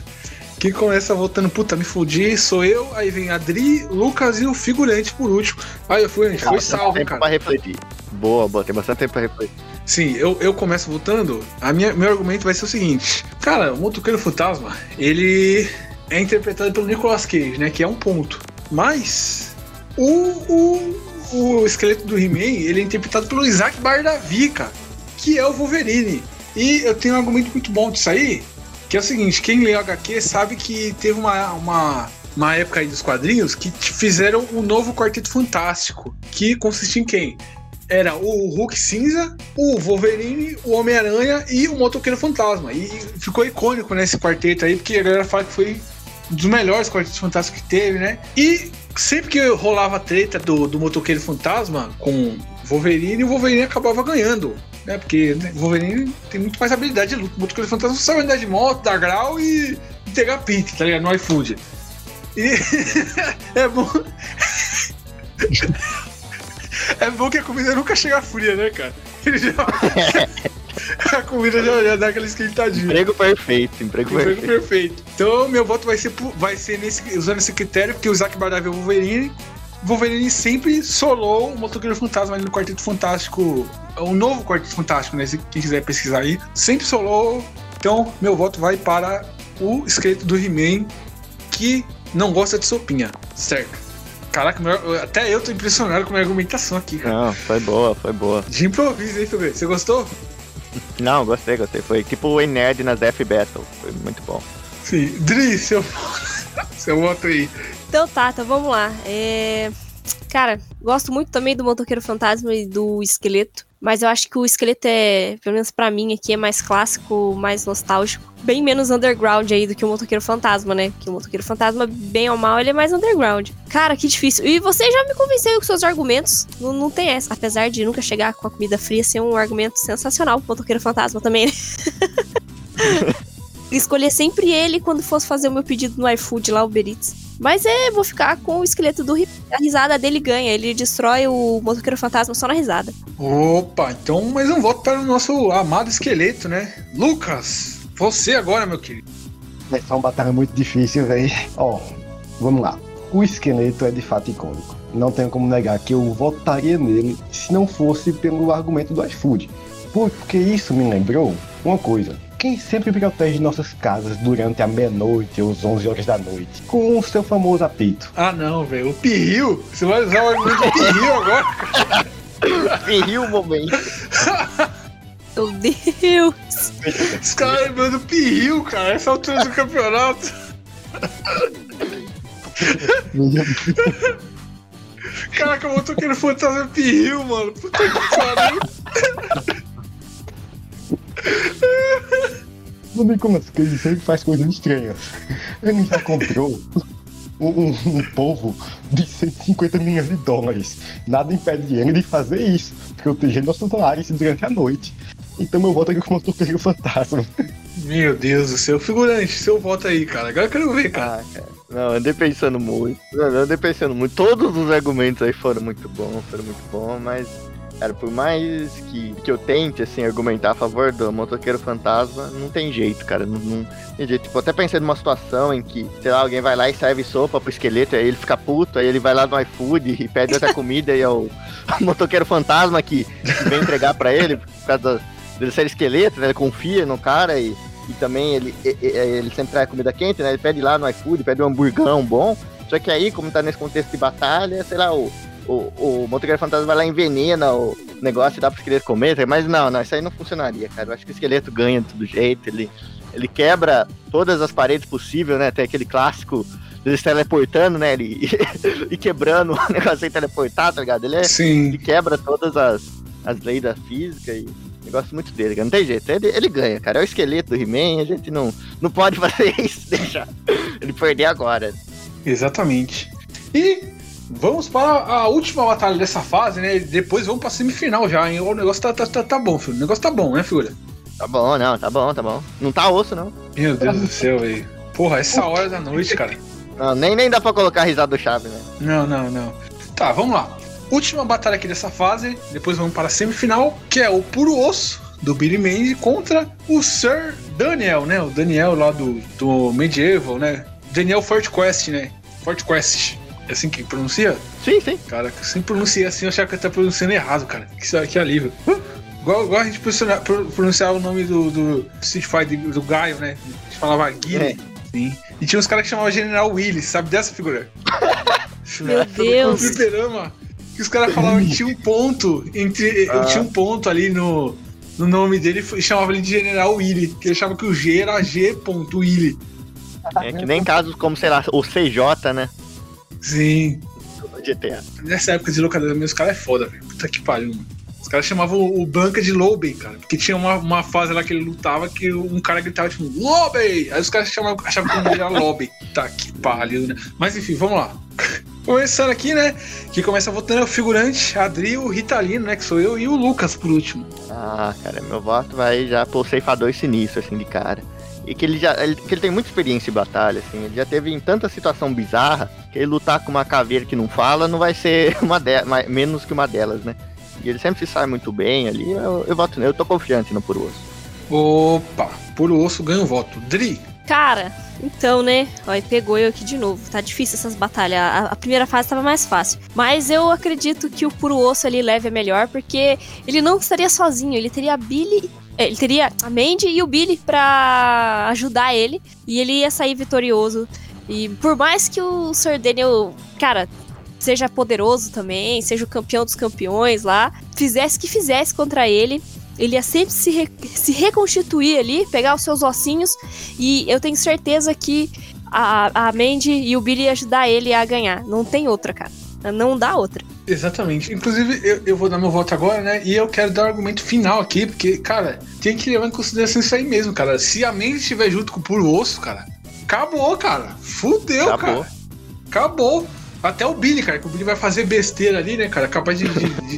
Quem começa voltando, puta, me fudi, sou eu, aí vem Adri, Lucas e o figurante por último. Aí o figurante foi salvo, cara. pra refletir. Boa, boa, tem bastante tempo pra refletir. Sim, eu, eu começo votando. A minha, meu argumento vai ser o seguinte: Cara, o Motoqueiro Fantasma, ele é interpretado pelo Nicolas Cage, né? Que é um ponto. Mas o, o, o esqueleto do He-Man, ele é interpretado pelo Isaac Bardavi, cara, que é o Wolverine. E eu tenho um argumento muito bom disso aí, que é o seguinte: quem o HQ sabe que teve uma, uma, uma época aí dos quadrinhos que fizeram um novo Quarteto Fantástico, que consistia em quem? era o Hulk cinza, o Wolverine, o Homem-Aranha e o Motoqueiro Fantasma. E ficou icônico nesse quarteto aí, porque a galera fala que foi um dos melhores quartetos fantásticos que teve, né? E sempre que rolava a treta do, do Motoqueiro Fantasma com Wolverine, o Wolverine acabava ganhando. Né? Porque né, o Wolverine tem muito mais habilidade de luta. O Motoqueiro Fantasma só sabe andar de moto, dar grau e entregar pizza, tá ligado? No iFood. E *laughs* é bom. *laughs* É bom que a comida nunca chega fria, né, cara? Ele já... *laughs* *laughs* a comida já, já dá aquela esquentadinha. Emprego perfeito, emprego, Emprego perfeito. perfeito. Então, meu voto vai ser, vai ser nesse, usando esse critério, porque o Zack Bardavi é o Wolverine. Wolverine sempre solou o Motoqueiro Fantasma ali no Quarteto Fantástico. O novo Quarteto Fantástico, né? Se quem quiser pesquisar aí. Sempre solou. Então, meu voto vai para o esqueleto do He-Man, que não gosta de sopinha, certo? Caraca, até eu tô impressionado com a minha argumentação aqui, cara. Não, foi boa, foi boa. De improviso, hein, Febê? Você gostou? Não, gostei, gostei. Foi tipo o Nerd nas Death Battle. Foi muito bom. Sim. Dri, seu, *laughs* seu voto aí. Então tá, então vamos lá. É... Cara, gosto muito também do Motoqueiro Fantasma e do Esqueleto. Mas eu acho que o esqueleto é, pelo menos pra mim aqui, é mais clássico, mais nostálgico. Bem menos underground aí do que o Motoqueiro Fantasma, né? Que o Motoqueiro Fantasma, bem ou mal, ele é mais underground. Cara, que difícil. E você já me convenceu com seus argumentos. Não, não tem essa. Apesar de nunca chegar com a comida fria ser um argumento sensacional pro Motoqueiro Fantasma também, né? *laughs* Escolher sempre ele quando fosse fazer o meu pedido no iFood lá, o Uber Eats. Mas é, vou ficar com o esqueleto do He- A risada dele ganha. Ele destrói o motoqueiro fantasma só na risada. Opa, então mais um voto para o nosso amado esqueleto, né? Lucas, você agora, meu querido. Essa é uma batalha muito difícil, velho. Ó, vamos lá. O esqueleto é de fato icônico. Não tenho como negar que eu votaria nele se não fosse pelo argumento do iFood. Por- Porque isso me lembrou uma coisa. Quem sempre protege nossas casas durante a meia-noite ou as 11 horas da noite? Com o seu famoso apito. Ah, não, velho. O Pirril? Você vai usar o argumento do Pirril agora? *laughs* Pirril o momento. Meu Deus! Os caras lembrando do Pirril, cara. Essa altura do campeonato. Caraca, eu tô querendo fantasma Pirril, mano. Puta que pariu. No Nicolas Cage sempre faz coisas estranhas. Ele já comprou um, um- um povo de 150 milhões de dólares. Nada impede ele de fazer isso, proteger nossos lares durante a noite. Então eu voto aqui com o motoqueiro fantasma. Meu Deus do céu. Figurante, seu voto aí, cara. Agora eu quero ver, cara. Ah, cara. Não, andei pensando muito. Não, eu andei pensando muito. Todos os argumentos aí foram muito bons, foram muito bons, mas, cara, por mais que, que eu tente, assim, argumentar a favor do motoqueiro fantasma, não tem jeito, cara. Não, não tem jeito. Tipo, até pensei numa situação em que, sei lá, alguém vai lá e serve sopa pro esqueleto, aí ele fica puto, aí ele vai lá no iFood e pede outra *laughs* comida e é o, *laughs* o motoqueiro fantasma que, que vem entregar pra ele, por causa dele ser esqueleto, né? Ele confia no cara e. E também ele, e- e- ele sempre traz comida quente, né? Ele pede lá no iFood, pede um hamburgão bom. Só que aí, como tá nesse contexto de batalha, sei lá, o, o, o motoqueiro fantasma vai lá e envenena o negócio e dá pro esqueleto comer. Mas não, não, isso aí não funcionaria, cara. Eu acho que o esqueleto ganha de todo jeito. Ele, ele quebra todas as paredes possíveis, né? Tem aquele clássico deles teleportando, né? Ele *laughs* e quebrando o negócio sem teleportar, tá ligado? Ele, é, ele quebra todas as, as leis da física e eu gosto muito dele, cara. Não tem jeito. Ele, ele ganha, cara. É o esqueleto do He-Man, a gente não, não pode *laughs* fazer isso, deixar ele perder agora. Exatamente. E vamos para a última batalha dessa fase, né? Depois vamos pra semifinal já, hein? O negócio tá, tá, tá, tá bom, filho. O negócio tá bom, né, figura? Tá bom, não, tá bom, tá bom. Não tá osso, não. Meu Deus do céu, velho. Porra, essa hora da noite, cara. Não, nem, nem dá pra colocar a risada do Chave, né? Não, não, não. Tá, vamos lá. Última batalha aqui dessa fase. Depois vamos para a semifinal, que é o puro osso do Billy Mandy contra o Sir Daniel, né? O Daniel lá do, do Medieval, né? Daniel Fort Quest, né? Fort Quest. É assim que pronuncia? Sim, sim. Cara, se pronuncia assim, eu achava que eu tá pronunciando errado, cara. Que, que alívio. Igual, igual a gente pronunciava, o nome do, do Street Fighter do, do Gaio, né? A gente falava Guile. É. Sim. E tinha uns caras que chamavam General Willis, sabe dessa figura? *laughs* Meu Deus. No fliperama, que os caras falavam que tinha um ponto entre. Ah. Tinha um ponto ali no, no nome dele e chamava ele de General Willy. Que ele achava que o G era G. Willy. É que nem casos como, sei lá, o CJ, né? Sim. GTA. Nessa época de locadora, os caras é foda, velho. Puta que pariu, mano. Os caras chamavam o Blanca de Lobey, cara. Porque tinha uma, uma fase lá que ele lutava que um cara gritava tipo, Lobey! Aí os caras chamavam, achavam que o nome era Lobey. Tá que pariu, né? Mas enfim, vamos lá. *laughs* Começando aqui, né? Que começa votando é o figurante, Adri, o Ritalino, né? Que sou eu, e o Lucas por último. Ah, cara, meu voto vai já pro ceifador sinistro, assim, de cara. E que ele já. Ele, que ele tem muita experiência em batalha, assim. Ele já teve em tanta situação bizarra que ele lutar com uma caveira que não fala não vai ser *laughs* uma de, mais, menos que uma delas, né? E ele sempre se sai muito bem ali. Eu, eu voto nele, eu tô confiante no Puro Osso. Opa, puro osso ganha o voto. Dri, Cara, então, né? Olha, pegou eu aqui de novo. Tá difícil essas batalhas. A, a primeira fase tava mais fácil. Mas eu acredito que o puro osso ali leve a melhor, porque ele não estaria sozinho. Ele teria a Billy. É, Ele teria a Mandy e o Billy pra ajudar ele. E ele ia sair vitorioso. E por mais que o Sir Daniel, cara, seja poderoso também, seja o campeão dos campeões lá, fizesse o que fizesse contra ele, ele ia sempre se, re- se reconstituir ali, pegar os seus ossinhos, e eu tenho certeza que a, a Mandy e o Billy ia ajudar ele a ganhar. Não tem outra, cara. Não dá outra. Exatamente. Inclusive, eu, eu vou dar meu voto agora, né? E eu quero dar o argumento final aqui, porque, cara, tem que levar em consideração isso aí mesmo, cara. Se a Mandy estiver junto com o puro osso, cara, acabou, cara. Fudeu, Acabou. cara. Acabou. Até o Billy, cara, que o Billy vai fazer besteira ali, né, cara? Capaz de, de- de- de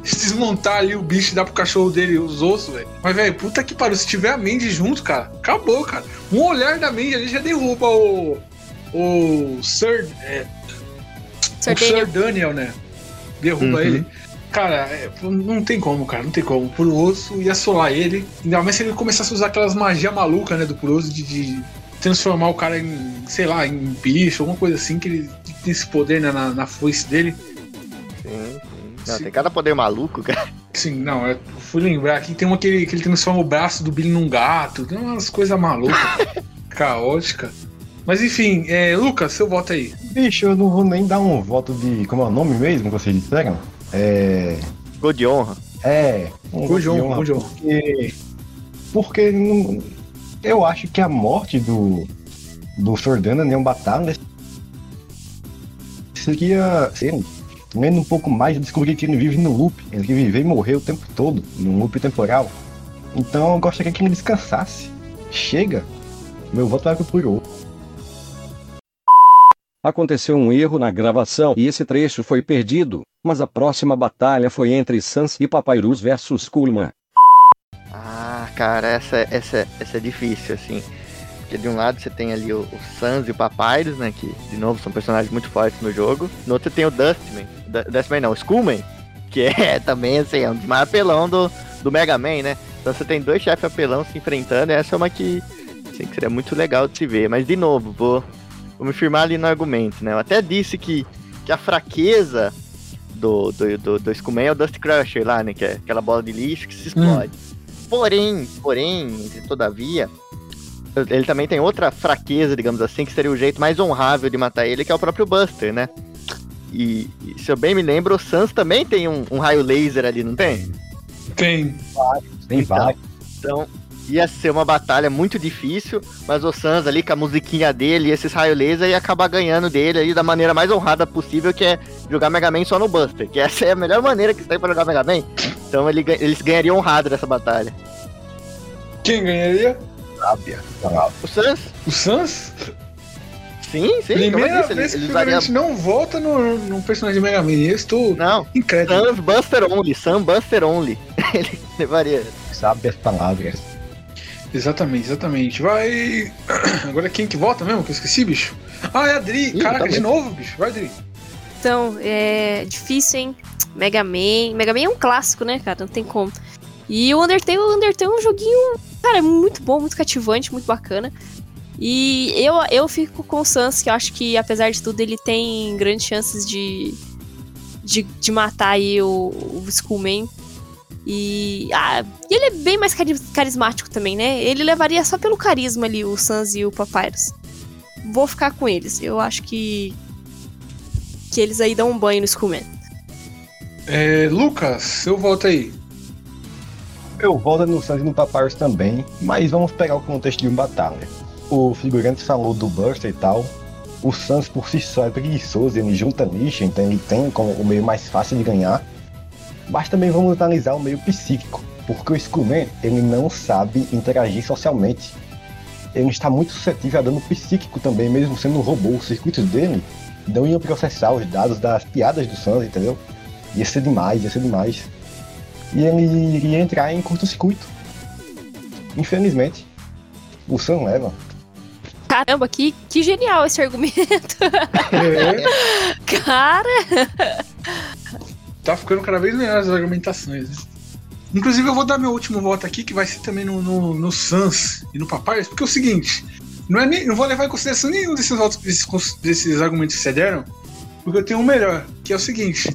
*laughs* desmontar ali o bicho e dar pro cachorro dele os ossos, velho. Mas, velho, puta que pariu. Se tiver a Mandy junto, cara, acabou, cara. Um olhar da Mandy ali já derruba o. O Sir. é, Sir o Sir Daniel. Daniel, né? Derruba Uhum. ele. Cara, é, não tem como, cara, não tem como. O Puro Osso ia assolar ele. Ainda mais se ele começasse a usar aquelas magias malucas, né, do Puro Osso de, de transformar o cara em, sei lá, em bicho, alguma coisa assim, que ele tem esse poder né, na, na foice dele. Sim, sim. Não, tem cada poder maluco, cara. Sim, não, eu fui lembrar aqui, tem uma que ele, que ele transforma o braço do Billy num gato, tem umas coisas malucas, *laughs* caótica. Mas enfim, é, Lucas, seu voto aí. Bicho, eu não vou nem dar um voto de. Como é o nome mesmo que vocês disseram? É. Gol de honra. É. Um Gol de honra, honra, gol de honra. Porque. Porque não- eu acho que a morte do. Do Sordana um batalha seria. Ser, vendo um pouco mais, eu descobri que ele vive no loop. Ele que vive e morreu o tempo todo, num loop temporal. Então eu gostaria que ele descansasse. Chega. Meu voto vai pro Puro. Aconteceu um erro na gravação e esse trecho foi perdido, mas a próxima batalha foi entre Sans e Papyrus versus Kulman. Ah, cara, essa, essa, essa é difícil, assim. Porque de um lado você tem ali o, o Sans e o Papyrus, né? Que, de novo, são personagens muito fortes no jogo. No outro tem o Dustman. Du- Dustman não, o Skullman. Que é *laughs* também, assim, é um mais apelão do, do Mega Man, né? Então você tem dois chefes apelão se enfrentando. E essa é uma que, assim, que seria muito legal de se ver. Mas, de novo, vou, vou me firmar ali no argumento, né? Eu até disse que, que a fraqueza do, do, do, do Skullman é o Dust Crusher lá, né? Que é aquela bola de lixo que se explode. Porém, porém, todavia, ele também tem outra fraqueza, digamos assim, que seria o jeito mais honrável de matar ele, que é o próprio Buster, né? E, e se eu bem me lembro, o Sans também tem um, um raio laser ali, não tem? Tem. Tem Então, vários. Então, ia ser uma batalha muito difícil, mas o Sans ali com a musiquinha dele e esses raio laser ia acabar ganhando dele ali da maneira mais honrada possível, que é jogar Mega Man só no Buster, que essa é a melhor maneira que tem pra jogar Mega Man. Então ele, eles ganhariam honrado dessa batalha. Quem ganharia? Sábia. O Sans? O Sans? Sim, sim, Primeira disse, vez ele, que usaria... não volta no, no personagem de Mega Man. Eu estou Não, incrédulo. Sans Buster Only, Sans Buster Only. *laughs* ele levaria. Sabe as palavras. Exatamente, exatamente. Vai. *clears throat* Agora quem que volta mesmo? Que eu esqueci, bicho. Ah, é a Adri. Ih, Caraca, tá de novo, bicho. Vai, Adri. Então, é difícil, hein? Mega Man. Mega Man é um clássico, né, cara? Não tem como. E o Undertale, o Undertale é um joguinho, cara, é muito bom, muito cativante, muito bacana. E eu, eu fico com o Sans, que eu acho que, apesar de tudo, ele tem grandes chances de, de, de matar aí o, o Skullman. E, ah, e ele é bem mais cari- carismático também, né? Ele levaria só pelo carisma ali, o Sans e o Papyrus. Vou ficar com eles. Eu acho que. Que eles aí dão um banho no Skullman. É, Lucas, seu volta aí. Eu volto no Sans e no Papyrus também, mas vamos pegar o contexto de uma batalha. O figurante falou do Buster e tal. O Sans por si só é preguiçoso, ele junta nicho, então ele tem como o meio mais fácil de ganhar. Mas também vamos analisar o meio psíquico, porque o Skullman ele não sabe interagir socialmente. Ele está muito suscetível a dano psíquico também, mesmo sendo um robô. Os circuitos dele não iam processar os dados das piadas do Sans, entendeu? Ia ser demais, ia ser demais. E ele iria entrar em curto-circuito. Infelizmente, o Sans leva. Caramba, que, que genial esse argumento. É, *laughs* *laughs* Cara, tá ficando cada vez melhor as argumentações. né? Inclusive, eu vou dar meu último voto aqui, que vai ser também no, no, no Sans e no Papyrus, porque é o seguinte: não, é nem, não vou levar em consideração nenhum desses votos, desses, desses argumentos que deram, porque eu tenho um melhor, que é o seguinte: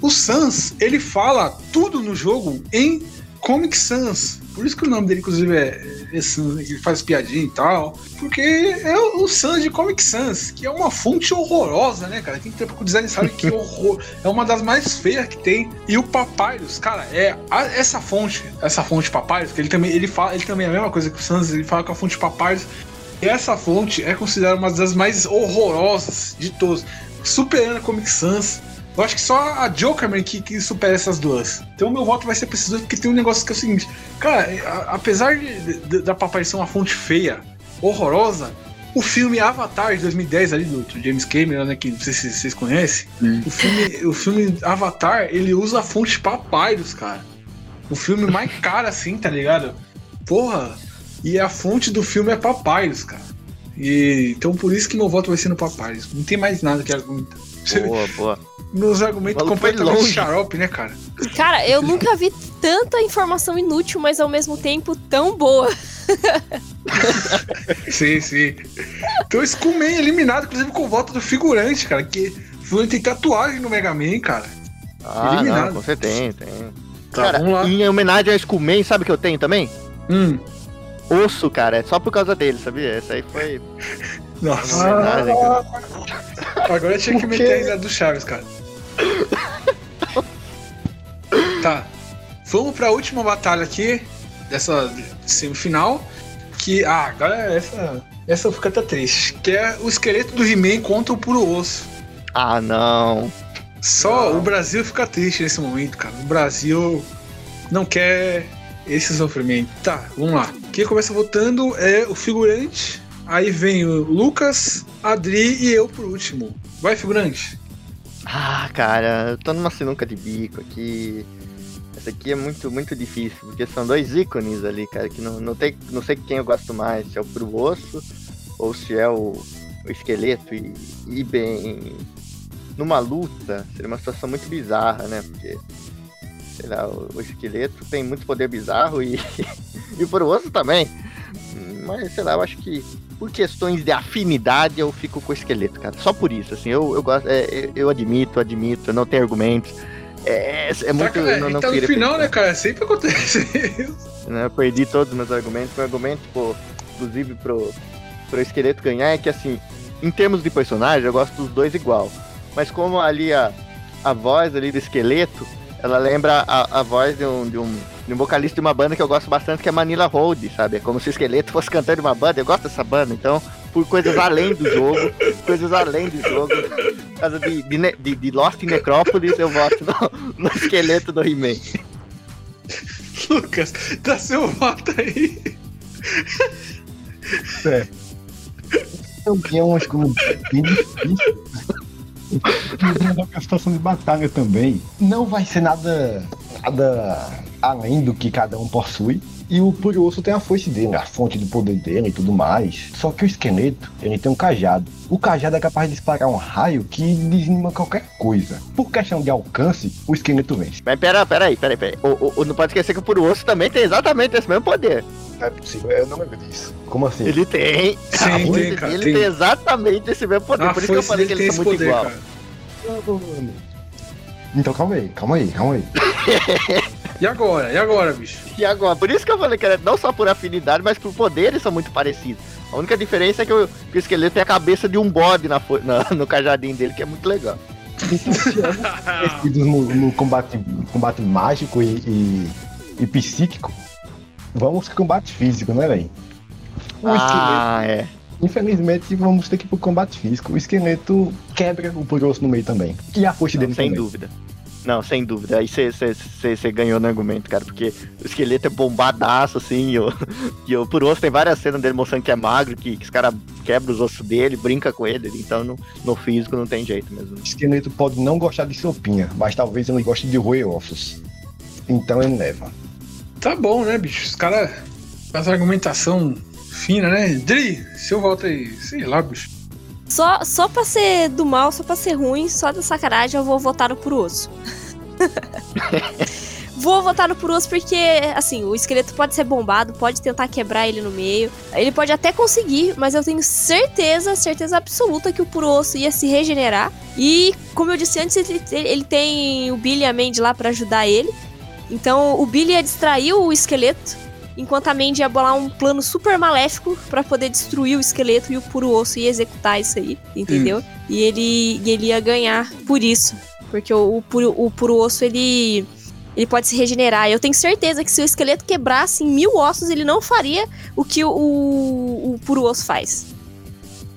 o Sans, ele fala tudo no jogo em Comic Sans. Por isso que o nome dele, inclusive, é, é Sans, ele faz piadinha e tal. Porque é o, o Sans de Comic Sans, que é uma fonte horrorosa, né, cara? Quem trampa com design sabe que horror. É uma das mais feias que tem. E o Papyrus, cara, é a- essa fonte, essa fonte Papyrus, que ele também, ele fala, ele também é a mesma coisa que o Sans, ele fala com a fonte Papyrus. E essa fonte é considerada uma das mais horrorosas de todas. Superando a Comic Sans. Eu acho que só a Jokerman que, que supera essas duas. Então meu voto vai ser pra esses dois, porque tem um negócio que é o seguinte. Cara, a- apesar de, de- da Papai ser uma fonte feia, horrorosa, o filme Avatar de 2010 ali do, do James Cameron, né, que não sei se vocês conhecem, o filme, o filme Avatar, ele usa a fonte Papyrus, cara. O filme mais caro assim, tá ligado? Porra, e a fonte do filme é Papyrus, cara. E, então por isso que meu voto vai ser no Papyrus. Não tem mais nada que argumentar. Boa, boa. Meus argumentos completamente xarope, né, cara? cara, eu nunca vi tanta informação inútil, mas ao mesmo tempo tão boa. *laughs* Sim, sim. Então o Skullman é eliminado, inclusive com o voto do figurante, cara. Que o figurante tem tatuagem no Mega Man, cara. Ah, Eliminado. não, certeza tem, tem. Tá, cara, em homenagem ao Skullman, sabe o que eu tenho também? Hum. Osso, cara, é só por causa dele, sabia? Essa aí foi Nossa. cara. Agora eu tinha que meter a do Chaves, cara. Tá. Vamos pra última batalha aqui, dessa semifinal. Que. Ah, agora essa. Essa eu fico até triste. Que é o esqueleto do He-Man contra o puro osso. Ah, não. Só o Brasil fica triste nesse momento, cara. O Brasil não quer esse sofrimento. Tá, vamos lá. Quem começa votando é o figurante. Aí vem o Lucas, Adri e eu por último. Vai, figurante. Ah, cara, eu tô numa sinuca de bico aqui. Essa aqui é muito, muito difícil, porque são dois ícones ali, cara, que não, não, tem, não sei quem eu gosto mais, se é o pro osso ou se é o, o esqueleto. E, e bem, numa luta, seria uma situação muito bizarra, né? Porque, sei lá, o, o esqueleto tem muito poder bizarro e, *laughs* e o pro osso também. Mas, sei lá, eu acho que por questões de afinidade eu fico com o esqueleto, cara. Só por isso, assim, eu, eu gosto, é, eu- admito, admito, não tenho argumentos. É, é muito. tá, eu não, não tá no final, pensar, né, cara? Sempre acontece *laughs* isso. né? Eu perdi todos os meus argumentos. Meu argumento, pô, inclusive pro, pro esqueleto ganhar é que assim, em termos de personagem, eu gosto dos dois igual. Mas como ali a, a voz ali do esqueleto, ela lembra a, a voz de um, de um de um vocalista de uma banda que eu gosto bastante, que é Manila Road, sabe? É como se o esqueleto fosse cantando uma banda, eu gosto dessa banda, então, por coisas além do jogo, coisas além do jogo, por causa de, de, de- de Lost in Necrópolis, eu voto no, no esqueleto do He-Man. Lucas, dá seu voto aí. É. É uma escolha bem difícil. Lembrando que a situação de batalha também não vai ser nada, nada além do que cada um possui. E o Purioso tem a foice dele, a fonte do poder dele e tudo mais. Só que o esqueleto, ele tem um cajado. O cajado é capaz de disparar um raio que desanima qualquer coisa. Por questão de alcance, o esqueleto vence. Mas pera, pera aí, pera aí, pera aí. O, o- não pode esquecer que o Puro Osso também tem exatamente esse mesmo poder. Não é possível, eu não lembro disso. Como assim? Ele tem. Sim, tem, cara, dele tem. tem. exatamente esse mesmo poder. Por isso que eu falei que eles são esse muito poder, igual. cara. Então calma aí, calma aí, calma aí. *laughs* E agora? E agora, bicho? E agora, por isso que eu falei que era não só por afinidade, mas por poder eles são muito parecidos. A única diferença é que o, que o esqueleto tem a cabeça de um bode na, na- *laughs* no cajadinho dele, que é muito legal. no, no combate, combate mágico e, e, e psíquico, vamos pro combate físico, né, velho? O Ah, é. Infelizmente, vamos ter que ir pro combate físico. O esqueleto quebra o poroso no meio também. E a força dele sem também. dúvida. Não, sem dúvida. Aí você ganhou no argumento, cara, porque o esqueleto é bombadaço, assim, e o, *laughs* e o por osso tem várias cenas dele mostrando que é magro, que, que os caras quebram os ossos dele, brinca com ele, então no, no físico não tem jeito mesmo. O esqueleto pode não gostar de sopinha, mas talvez ele goste de roer ossos. Então ele leva. Tá bom, né, bicho? Os caras fazem argumentação fina, né? Dri, seu voto aí, sei lá, bicho. Só, só pra ser do mal, só pra ser ruim, só da sacanagem, eu vou votar no Puroso. *laughs* vou votar no Puroso porque, assim, o esqueleto pode ser bombado, pode tentar quebrar ele no meio. Ele pode até conseguir, mas eu tenho certeza, certeza absoluta que o Puroso ia se regenerar. E, como eu disse antes, ele, ele tem o Billy e a Mandy lá pra ajudar ele. Então, o Billy ia distrair o esqueleto enquanto a Mandy ia bolar um plano super maléfico pra poder destruir o esqueleto e o puro osso ia executar isso aí, entendeu? E ele e ele ia ganhar por isso, porque o, o puro, o puro osso ele ele pode se regenerar. Eu tenho certeza que se o esqueleto quebrasse em mil ossos, ele não faria o que o, o, o puro osso faz.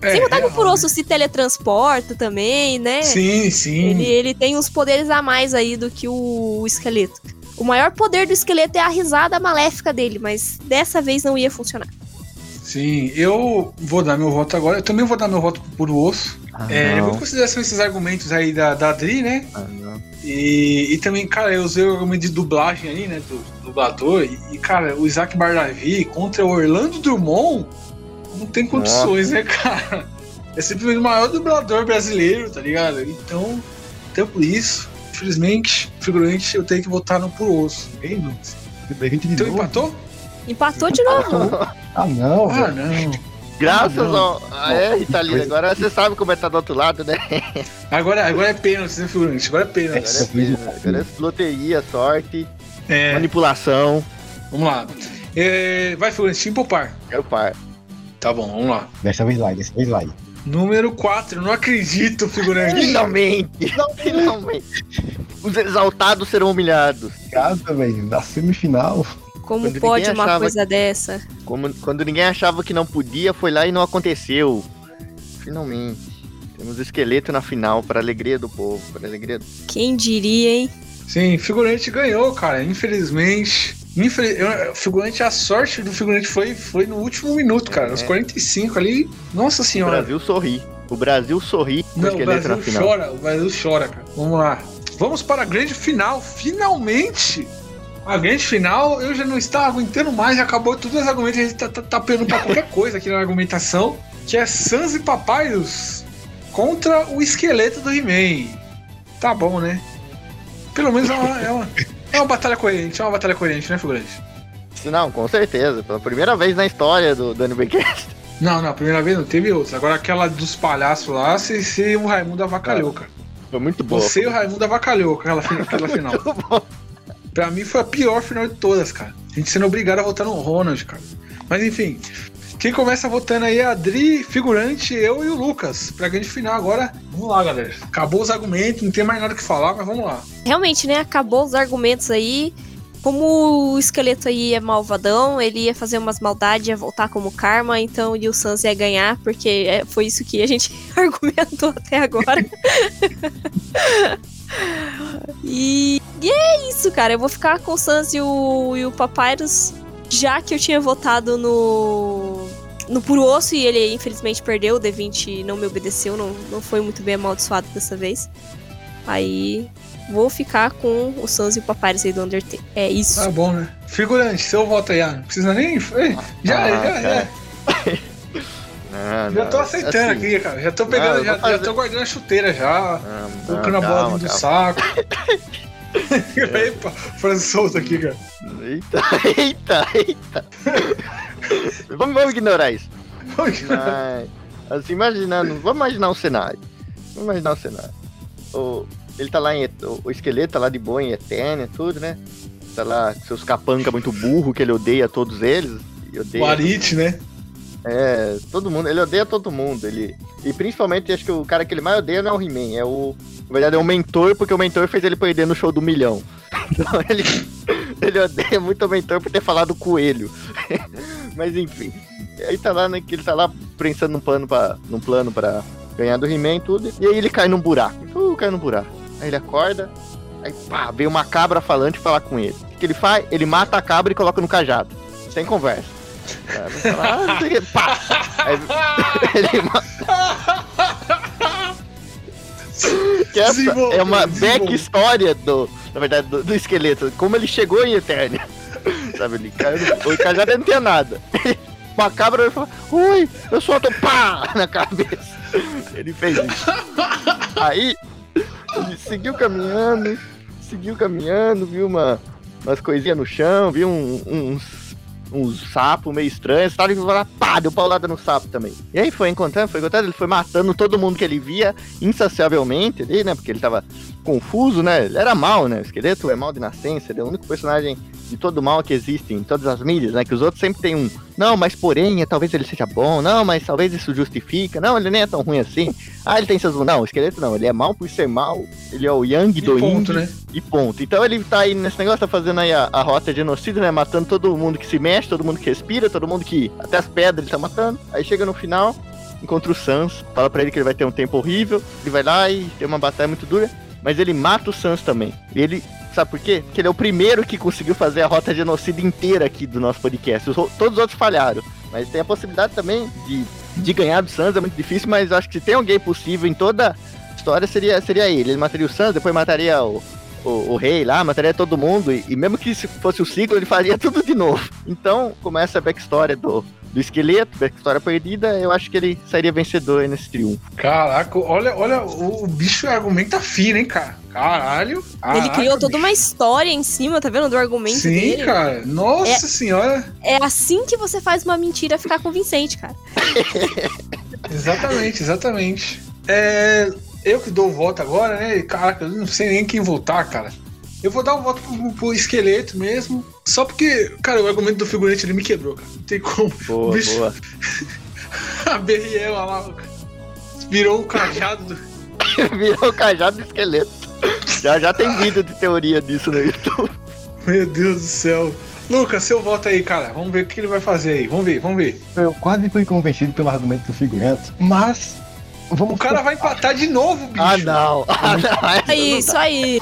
É, Sem contar que o puro osso se teletransporta também, né? Sim, sim. Ele, ele tem uns poderes a mais aí do que o, o esqueleto. O maior poder do esqueleto é a risada maléfica dele, mas dessa vez não ia funcionar. Sim, eu vou dar meu voto agora. Eu também vou dar meu voto pro puro osso. é, não. levando em consideração esses argumentos aí da, da Adri, né? Ah. E, e também, cara, eu usei o argumento de dublagem aí, né? Do, do dublador. E, e, cara, o Isaac Bardavi contra o Orlando Drummond não tem condições, né, cara? É simplesmente o maior dublador brasileiro, tá ligado? Então, até por isso, infelizmente, figurante, eu tenho que votar no puro osso. De Então novo? empatou? Empatou de novo. Ah, não, Ah, não. Graças Ah, ao. Ah, é, Italina, agora você sabe como é tá do outro lado, né? Agora, agora é pênalti, né, figurante? Agora é pênalti. Agora é, pena, agora é loteria, sorte, É, manipulação. vamos lá. É, vai, figurante, time poupar. É o par. Tá bom, vamos lá. Dessa vez vai, dessa vez vai. Número 4, não acredito, figurante. Finalmente! *laughs* Finalmente! Os exaltados serão humilhados. Casa, velho, na semifinal. Como Quando pode uma coisa dessa? Como, quando ninguém achava que não podia, foi lá e não aconteceu. Finalmente. Temos o esqueleto na final, para alegria do povo. Para alegria do... Quem diria, hein? Sim, figurante ganhou, cara. Infelizmente. Eu- Figurante, a sorte do figurante foi, foi no último minuto, cara. É. Nos 45 ali. Nossa O senhora. Brasil sorri. O Brasil sorri o Não, o Brasil na final. chora. O Brasil chora, cara. Vamos lá. Vamos para a grande final. Finalmente! A grande final, eu já não estava aguentando mais, já acabou todos os argumentos, a gente tá, tá, tá pegando pra qualquer coisa aqui na argumentação, que é Sans e Papaios contra o esqueleto do He-Man. Tá bom, né? Pelo menos é uma, é uma, é uma batalha coerente, é uma batalha coerente, né, figurante? Não, com certeza. Pela primeira vez na história do Dani Bencast. Não, não, a primeira vez não, teve outra. Agora aquela dos palhaços lá, se, se o Raimundo avacalhou, cara. Foi muito boa. Você e o Raimundo avacalhou aquela, aquela *laughs* final. Pra mim foi a pior final de todas, cara. A gente sendo obrigado a votar no Ronald, cara. Mas enfim, quem começa votando aí é a Adri, figurante, eu e o Lucas. Pra grande final agora. Vamos lá, galera. Acabou os argumentos, não tem mais nada o que falar, mas vamos lá. Realmente, né? Acabou os argumentos aí. como o esqueleto aí é malvadão, ele ia fazer umas maldades, ia voltar como karma, então o Sans ia ganhar, porque é, foi isso que a gente *laughs* argumentou até agora. *laughs* e, e é isso, cara. Eu vou ficar com o Sans e o, e o Papyrus, já que eu tinha votado no no puro osso e ele infelizmente perdeu. O D20 não me obedeceu, não, não foi muito bem amaldiçoado dessa vez. Aí vou ficar com o Sans e o Papyrus aí do Undertale. É isso. Tá bom, né? Figurante, seu voto aí, ah, não precisa nem. Ei, Já, Ah, já, já. Não, Já não, tô aceitando assim, aqui, cara. Já tô pegando, Não, já, fazer- já tô guardando a chuteira já. Não, Colocando a bola calma, dentro do saco. *laughs* *laughs* Epa, frase solta aqui, cara. Eita, *laughs* eita, eita. *laughs* vamos, vamos ignorar isso. Mas, assim, imaginando, vamos imaginar um cenário. Vamos imaginar um cenário. O, ele tá lá em. O, esqueleto tá lá de boa em Eternia, tudo, né? Tá lá com seus capanca muito burro, que ele odeia todos eles. Odeia O Arit, né? É, todo mundo, ele odeia todo mundo. Ele, e principalmente, acho que o cara que ele mais odeia não é o He-Man, é o. Na verdade, é o mentor, porque o mentor fez ele perder no show do milhão. *laughs* Então ele, ele odeia muito o mentor por ter falado coelho. Mas enfim. Aí tá lá, né, que ele tá lá pensando num plano pra, num plano pra ganhar do He-Man e tudo. E aí ele cai num buraco. Uh, cai num buraco. Aí ele acorda, aí pá, vem uma cabra falante falar com ele. O que ele faz? Ele mata a cabra e coloca no cajado. Sem conversa. Ah, que, pá! Aí *laughs* ele que essa Desenvolve, é uma back história do, na verdade, do, do esqueleto, como ele chegou em Eternia. Sabe, ele caiu no, o cajado não tinha nada. Uma cabra ele falou, ui, eu solto pá *laughs* na cabeça. Ele fez isso. Aí, ele seguiu caminhando, seguiu caminhando, viu uma, umas coisinhas no chão, viu um- uns, uns sapos meio estranhos, tal, ele foi lá, pá, deu paulada no sapo também. E aí foi encontrando, foi encontrando, ele foi matando todo mundo que ele via insaciavelmente ali, né, porque ele tava confuso, né, ele era mal, né, o esqueleto é mal de nascença, ele é o único personagem de todo mal que existe em todas as mídias, né, que os outros sempre tem um, não, mas porém, talvez ele seja bom, não, mas talvez isso justifica, não, ele nem é tão ruim assim, ah, ele tem seus, não, o esqueleto não, ele é mal por ser mal, ele é o Yang do ponto, né? e ponto. Então ele tá aí nesse negócio, tá fazendo aí a, a rota de genocídio, né? Matando todo mundo que se mexe, todo mundo que respira, todo mundo que. Até as pedras ele tá matando. Aí chega no final, encontra o Sans, fala pra ele que ele vai ter um tempo horrível. Ele vai lá e tem uma batalha muito dura. Mas ele mata o Sans também. Ele. Sabe por quê? Porque ele é o primeiro que conseguiu fazer a rota de genocídio inteira aqui do nosso podcast. Os todos os outros falharam. Mas tem a possibilidade também de, de ganhar do Sans, é muito difícil, mas acho que se tem alguém possível em toda a história, seria, seria ele. Ele mataria o Sans, depois mataria o, o, o rei lá, mataria todo mundo, e, e mesmo que se fosse o ciclo, ele faria *laughs* tudo de novo. Então, é a backstory do, do esqueleto, backstory perdida, eu acho que ele sairia vencedor aí nesse triunfo. Caraca, olha, olha, o, o bicho argumenta fino, hein, cara? Caralho. Ele Caraca, criou toda bicho. uma história em cima, tá vendo? Do argumento Sim, dele. cara. Nossa É- senhora. É assim que você faz uma mentira ficar convincente, cara. *laughs* Exatamente, exatamente. É, eu que dou o voto agora, né? Caraca, eu não sei nem quem votar, cara. Eu vou dar um voto pro, pro esqueleto mesmo. Só porque, cara, o argumento do figurante ele me quebrou, cara. Não tem como. Boa, bicho, boa. *laughs* a Berriela lá, virou o cajado do. *laughs* Virou o cajado do esqueleto. Já, já tem vídeo de teoria disso no YouTube. Meu Deus do céu. Lucas, seu voto aí, cara. Vamos ver o que ele vai fazer aí. Vamos ver, vamos ver. Eu quase fui convencido pelo argumento do figurante, mas vamos O cara vai empatar de novo, bicho. Ah, não. *laughs* Ah, não. não isso aí.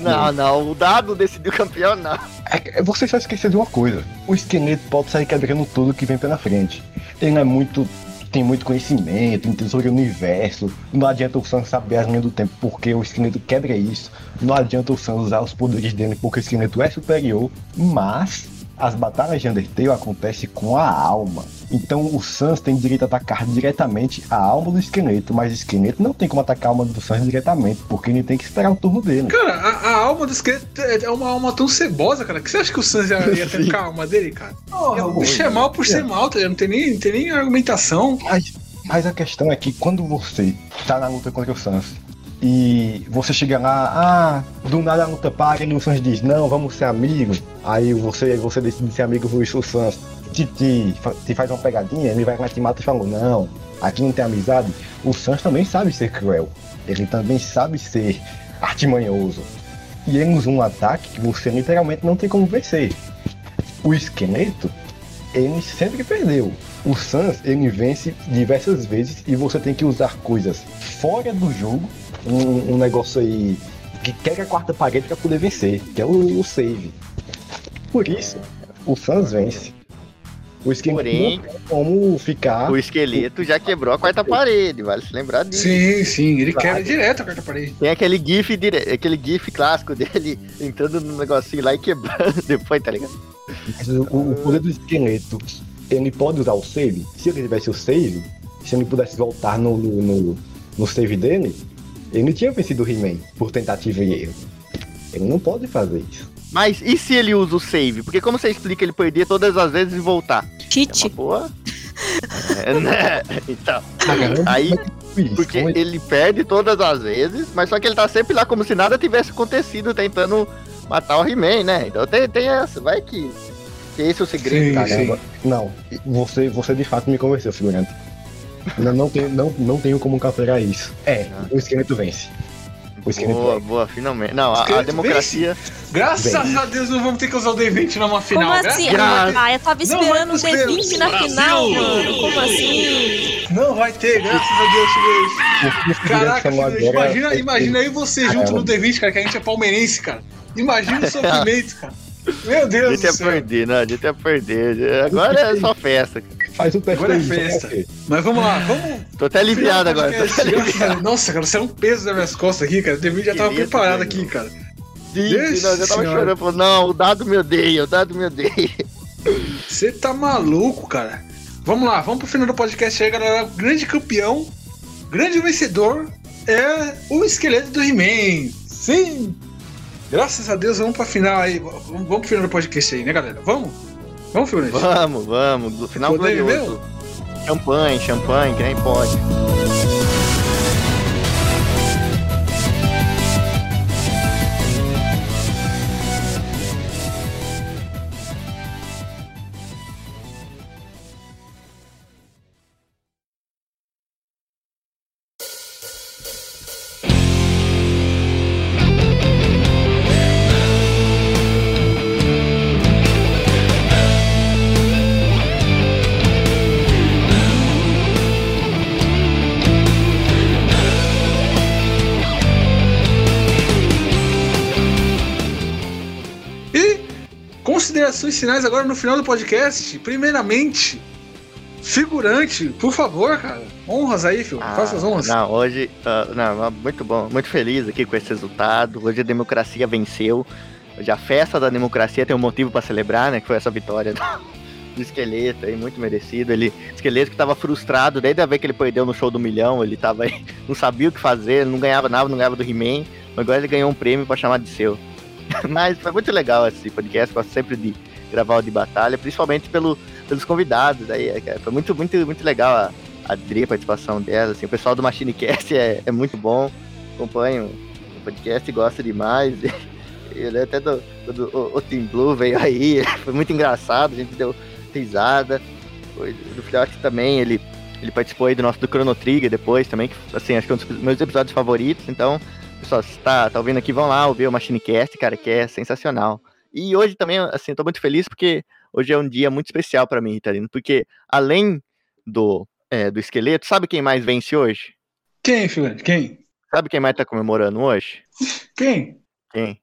Não, não. O dado decidiu campeão, não. É, Você só esqueceu de uma coisa. O esqueleto pode sair quebrando tudo que vem pela frente. Ele não é muito. tem muito conhecimento, entende sobre o universo. Não adianta o Sans saber as linhas do tempo porque o esqueleto quebra isso. Não adianta o Sans usar os poderes dele porque o esqueleto é superior. Mas as batalhas de Undertale acontecem com a alma. Então o Sans tem direito a atacar diretamente a alma do esqueleto, mas o esqueleto não tem como atacar a alma do Sans diretamente, porque ele tem que esperar o turno dele. Cara, a, a alma do esqueleto é é uma alma tão cebosa, cara. que você acha que o Sans ia, *laughs* ia trancar a alma dele, cara? o bicho é mal por ser mal, tá? Não tem nem, não tem nem argumentação. Mas, mas a questão é que quando você tá na luta contra o Sans e você chega lá, ah, do nada a luta para e o Sans diz, não, vamos ser amigos. Aí você, você decide ser amigo do Sans te, te, te faz uma pegadinha, ele vai lá te mata e fala, não, aqui não tem amizade. O Sans também sabe ser cruel. Ele também sabe ser artimanhoso. e ele usa um ataque que você literalmente não tem como vencer. O esqueleto, ele sempre perdeu. O Sans, ele vence diversas vezes e você tem que usar coisas fora do jogo, um, um negócio aí que quebra a quarta parede para poder vencer, que é o, o save. Por isso, o Sans vence. O esqueleto Porém, não tem como ficar. O esqueleto já quebrou a quarta parede, vale se lembrar disso. Sim, sim, ele Claro. quebra direto a quarta parede. Tem aquele gif, dire... aquele gif clássico dele entrando no negocinho lá e quebrando *laughs* depois, tá ligado? Mas o, o poder do esqueleto, ele pode usar o save. Se ele tivesse o save, se ele pudesse voltar no, no, no, no save dele, ele não tinha vencido o He-Man por tentativa e erro. Ele não pode fazer isso. Mas e se ele usa o save? Porque como você explica ele perder todas as vezes e voltar? Cheat. Boa. É, né? *laughs* Então, Caramba, aí, porque é- ele perde todas as vezes, mas só que ele tá sempre lá como se nada tivesse acontecido, tentando matar o He-Man, né? Então tem, tem essa, vai que, que esse é o segredo. Sim. Caramba. Não, você, você de fato me convenceu, figurante. Não, não, tenho, não, não tenho como capturar isso. É, Ah. o esqueleto vence. O esqueleto Boa, vence. boa, finalmente. Não, a- a, democracia. Graças Bem. a Deus não vamos ter que usar o D20 numa final. Como graças assim? a Deus. Ah, eu tava esperando o pro D20 Deus. na Brasil. final, mano. Como assim? Não vai ter, graças a Deus, o Caraca, imagina, é- imagina aí você junto no D20, cara, que a gente é palmeirense, cara. Imagina o sofrimento, cara. Meu Deus A gente do ia céu. perder, não, a gente ia perder. Agora é só festa. Faz o teste Agora é festa. você. Mas vamos lá, vamos. Tô até aliviado agora. Tô até aliviado. Nossa, Nossa, cara, você é um peso nas minhas costas aqui, cara. O D20 já tava preparado aqui, cara. Sim, Deus não, eu já tava Senhora. chorando. Falou, não, o dado me odeia, o dado me odeia. Você tá maluco, cara. Vamos lá, vamos pro final do podcast aí, galera. O grande campeão, grande vencedor é o esqueleto do He-Man. Sim! Graças a Deus, vamos pra final aí. Vamos, vamos pro final do podcast aí, né, galera? Vamos? Vamos, figurante? Vamos, vamos. do Final Poder glorioso. Champanhe, champanhe, que nem pode. Considerações finais agora no final do podcast. Primeiramente, figurante, por favor, cara. Honras aí, filho. Faça as honras. Não, hoje, ah, não, muito bom, muito feliz aqui com esse resultado. Hoje a democracia venceu. Hoje a festa da democracia tem um motivo pra celebrar, né? Que foi essa vitória do, *laughs* do esqueleto aí, muito merecido. Ele, esqueleto que tava frustrado desde a vez que ele perdeu no show do milhão, ele tava aí, *laughs* não sabia o que fazer, não ganhava nada, não ganhava do He-Man, mas agora ele ganhou um prêmio pra chamar de seu. *laughs* Mas foi muito legal esse podcast, gosto sempre de gravar o de batalha, principalmente pelo, pelos convidados aí, é. Foi muito, muito, muito legal a, a Adri, a participação dela, assim, o pessoal do MachineCast *laughs* é, é muito bom, acompanho o podcast gosto demais. *laughs* Ele até do, do, o, o Team Blue veio aí, foi muito engraçado, a gente deu risada. Do Filhote também, ele, ele participou aí do nosso do Chrono Trigger depois também, que assim, acho que é um dos meus episódios favoritos, então, pessoal, se tá, tá ouvindo aqui, vão lá ouvir o MachineCast, cara, que é sensacional. E hoje também, assim, eu tô muito feliz porque hoje é um dia muito especial pra mim, Ritalino, porque além do, é, do esqueleto, sabe quem mais vence hoje? Quem, figurante? Quem? Sabe quem mais tá comemorando hoje? Quem? Quem?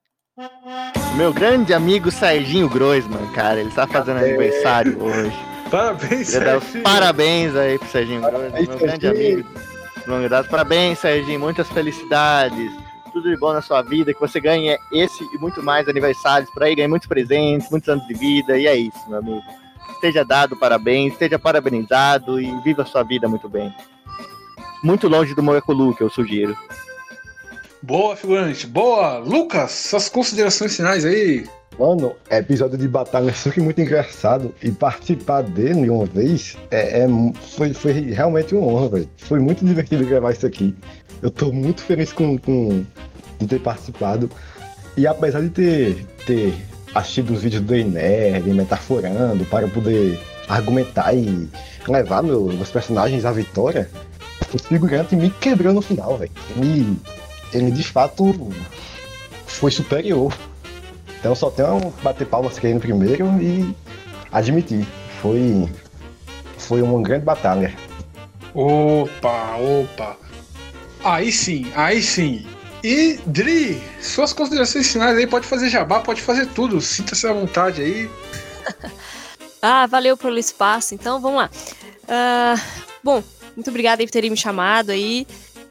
Meu grande amigo Serginho Groisman, cara, ele tá fazendo aniversário hoje. Parabéns, Serginho. parabéns aí pro Serginho Groisman, meu grande amigo. longa. Parabéns, Serginho, muitas felicidades. Tudo de bom na sua vida, que você ganhe esse e muito mais aniversários por aí, ganhe muitos presentes, muitos anos de vida, e é isso, meu amigo. Esteja dado parabéns, esteja parabenizado e viva a sua vida muito bem. Muito longe do Moleculu, que eu sugiro. Boa, figurante. Boa. Lucas, suas considerações finais aí. Mano, episódio de batalha é sempre muito engraçado e participar dele uma vez é, é foi, foi realmente uma honra, velho. Foi muito divertido gravar isso aqui. Eu tô muito feliz com, com ter participado. E apesar de ter, ter assistido os vídeos do Nerd, metaforando, para poder argumentar e levar meu- meus personagens à vitória, o figurante me quebrou no final, velho. Ele, ele de fato foi superior. Então só tenho a bater palmas aqui no primeiro e admitir. Foi, foi uma grande batalha. Opa, opa. Aí sim, aí sim. E, Dri, suas considerações finais aí, pode fazer jabá, pode fazer tudo. Sinta-se à vontade aí. *laughs* Ah, valeu pelo espaço. Então, vamos lá. Ah, bom, muito obrigada aí por terem me chamado aí.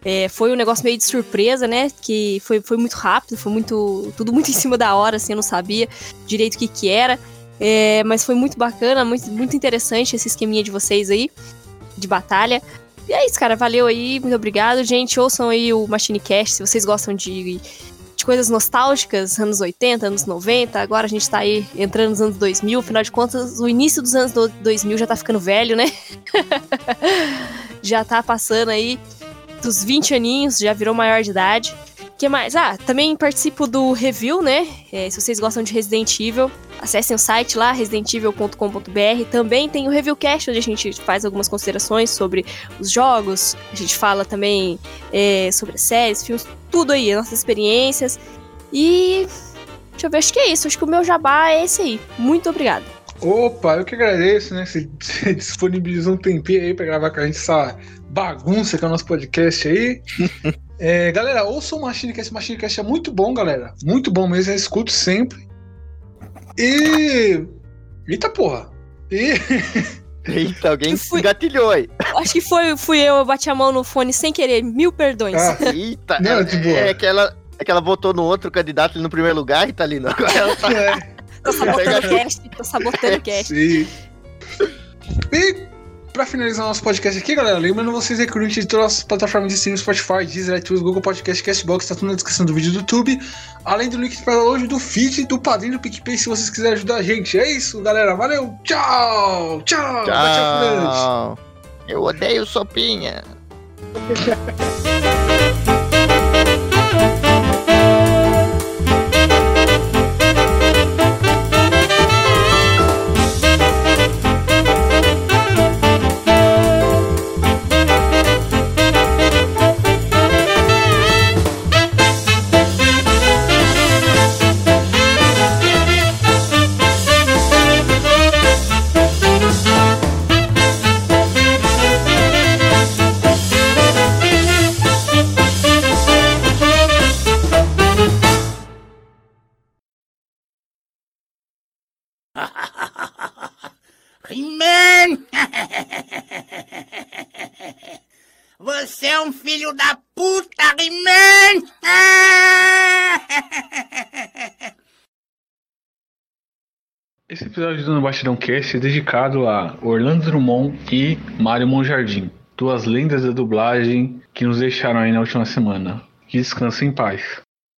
É, foi um negócio meio de surpresa, né? Que foi, foi muito rápido, foi muito. Tudo muito em cima da hora, assim, eu não sabia direito o que, que era. É, mas foi muito bacana, muito, muito interessante esse esqueminha de vocês aí, de batalha. E é isso, cara. Valeu aí, muito obrigado. Gente, ouçam aí o Machine Cast se vocês gostam de, de coisas nostálgicas, anos 80, anos 90. Agora a gente tá aí entrando nos anos 2000. Afinal de contas, o início dos anos do- 2000 já tá ficando velho, né? *laughs* já tá passando aí dos 20 aninhos, já virou maior de idade. que mais? Ah, também participo do review, né? É, se vocês gostam de Resident Evil, acessem o site lá, residentevil.com.br. Também tem o Reviewcast, onde a gente faz algumas considerações sobre os jogos. A gente fala também é, sobre séries, filmes, tudo aí, nossas experiências. E. Deixa eu ver, acho que é isso. Acho que o meu jabá é esse aí. Muito obrigada. Opa, eu que agradeço, né? Você *laughs* disponibilizou um tempinho aí pra gravar com a gente essa bagunça que é o nosso podcast aí. *laughs* É, galera, ouçam o Machinecast. O Machinecast é muito bom, galera. Muito bom mesmo, eu escuto sempre. E. Eita porra! E. *laughs* Eita, alguém engatilhou aí. Acho que foi, fui eu, eu bati a mão no fone sem querer. Mil perdões. Ah. Eita, Não, é, de boa. é que ela, é que ela votou no outro candidato ali no primeiro lugar e tá ali. Não. Agora ela tá... *laughs* Tô sabotando o cast, tô sabotando o cast. Sim. E pra finalizar nosso podcast aqui, galera, lembrando vocês aí que o link de todas as plataformas de streaming, Spotify, Deezer, iTunes, Google Podcast, Castbox, tá tudo na descrição do vídeo do YouTube. Além do link para download do feed do padrinho do PicPay, se vocês quiserem ajudar a gente. É isso, galera. Valeu. Tchau. Tchau. Tchau. Eu odeio sopinha. *laughs* é um filho da puta, He-Man! Esse episódio do No Batidão Cast é dedicado a Orlando Drummond e Mário Monjardim, duas lendas da dublagem que nos deixaram aí na última semana. Que descansem em paz.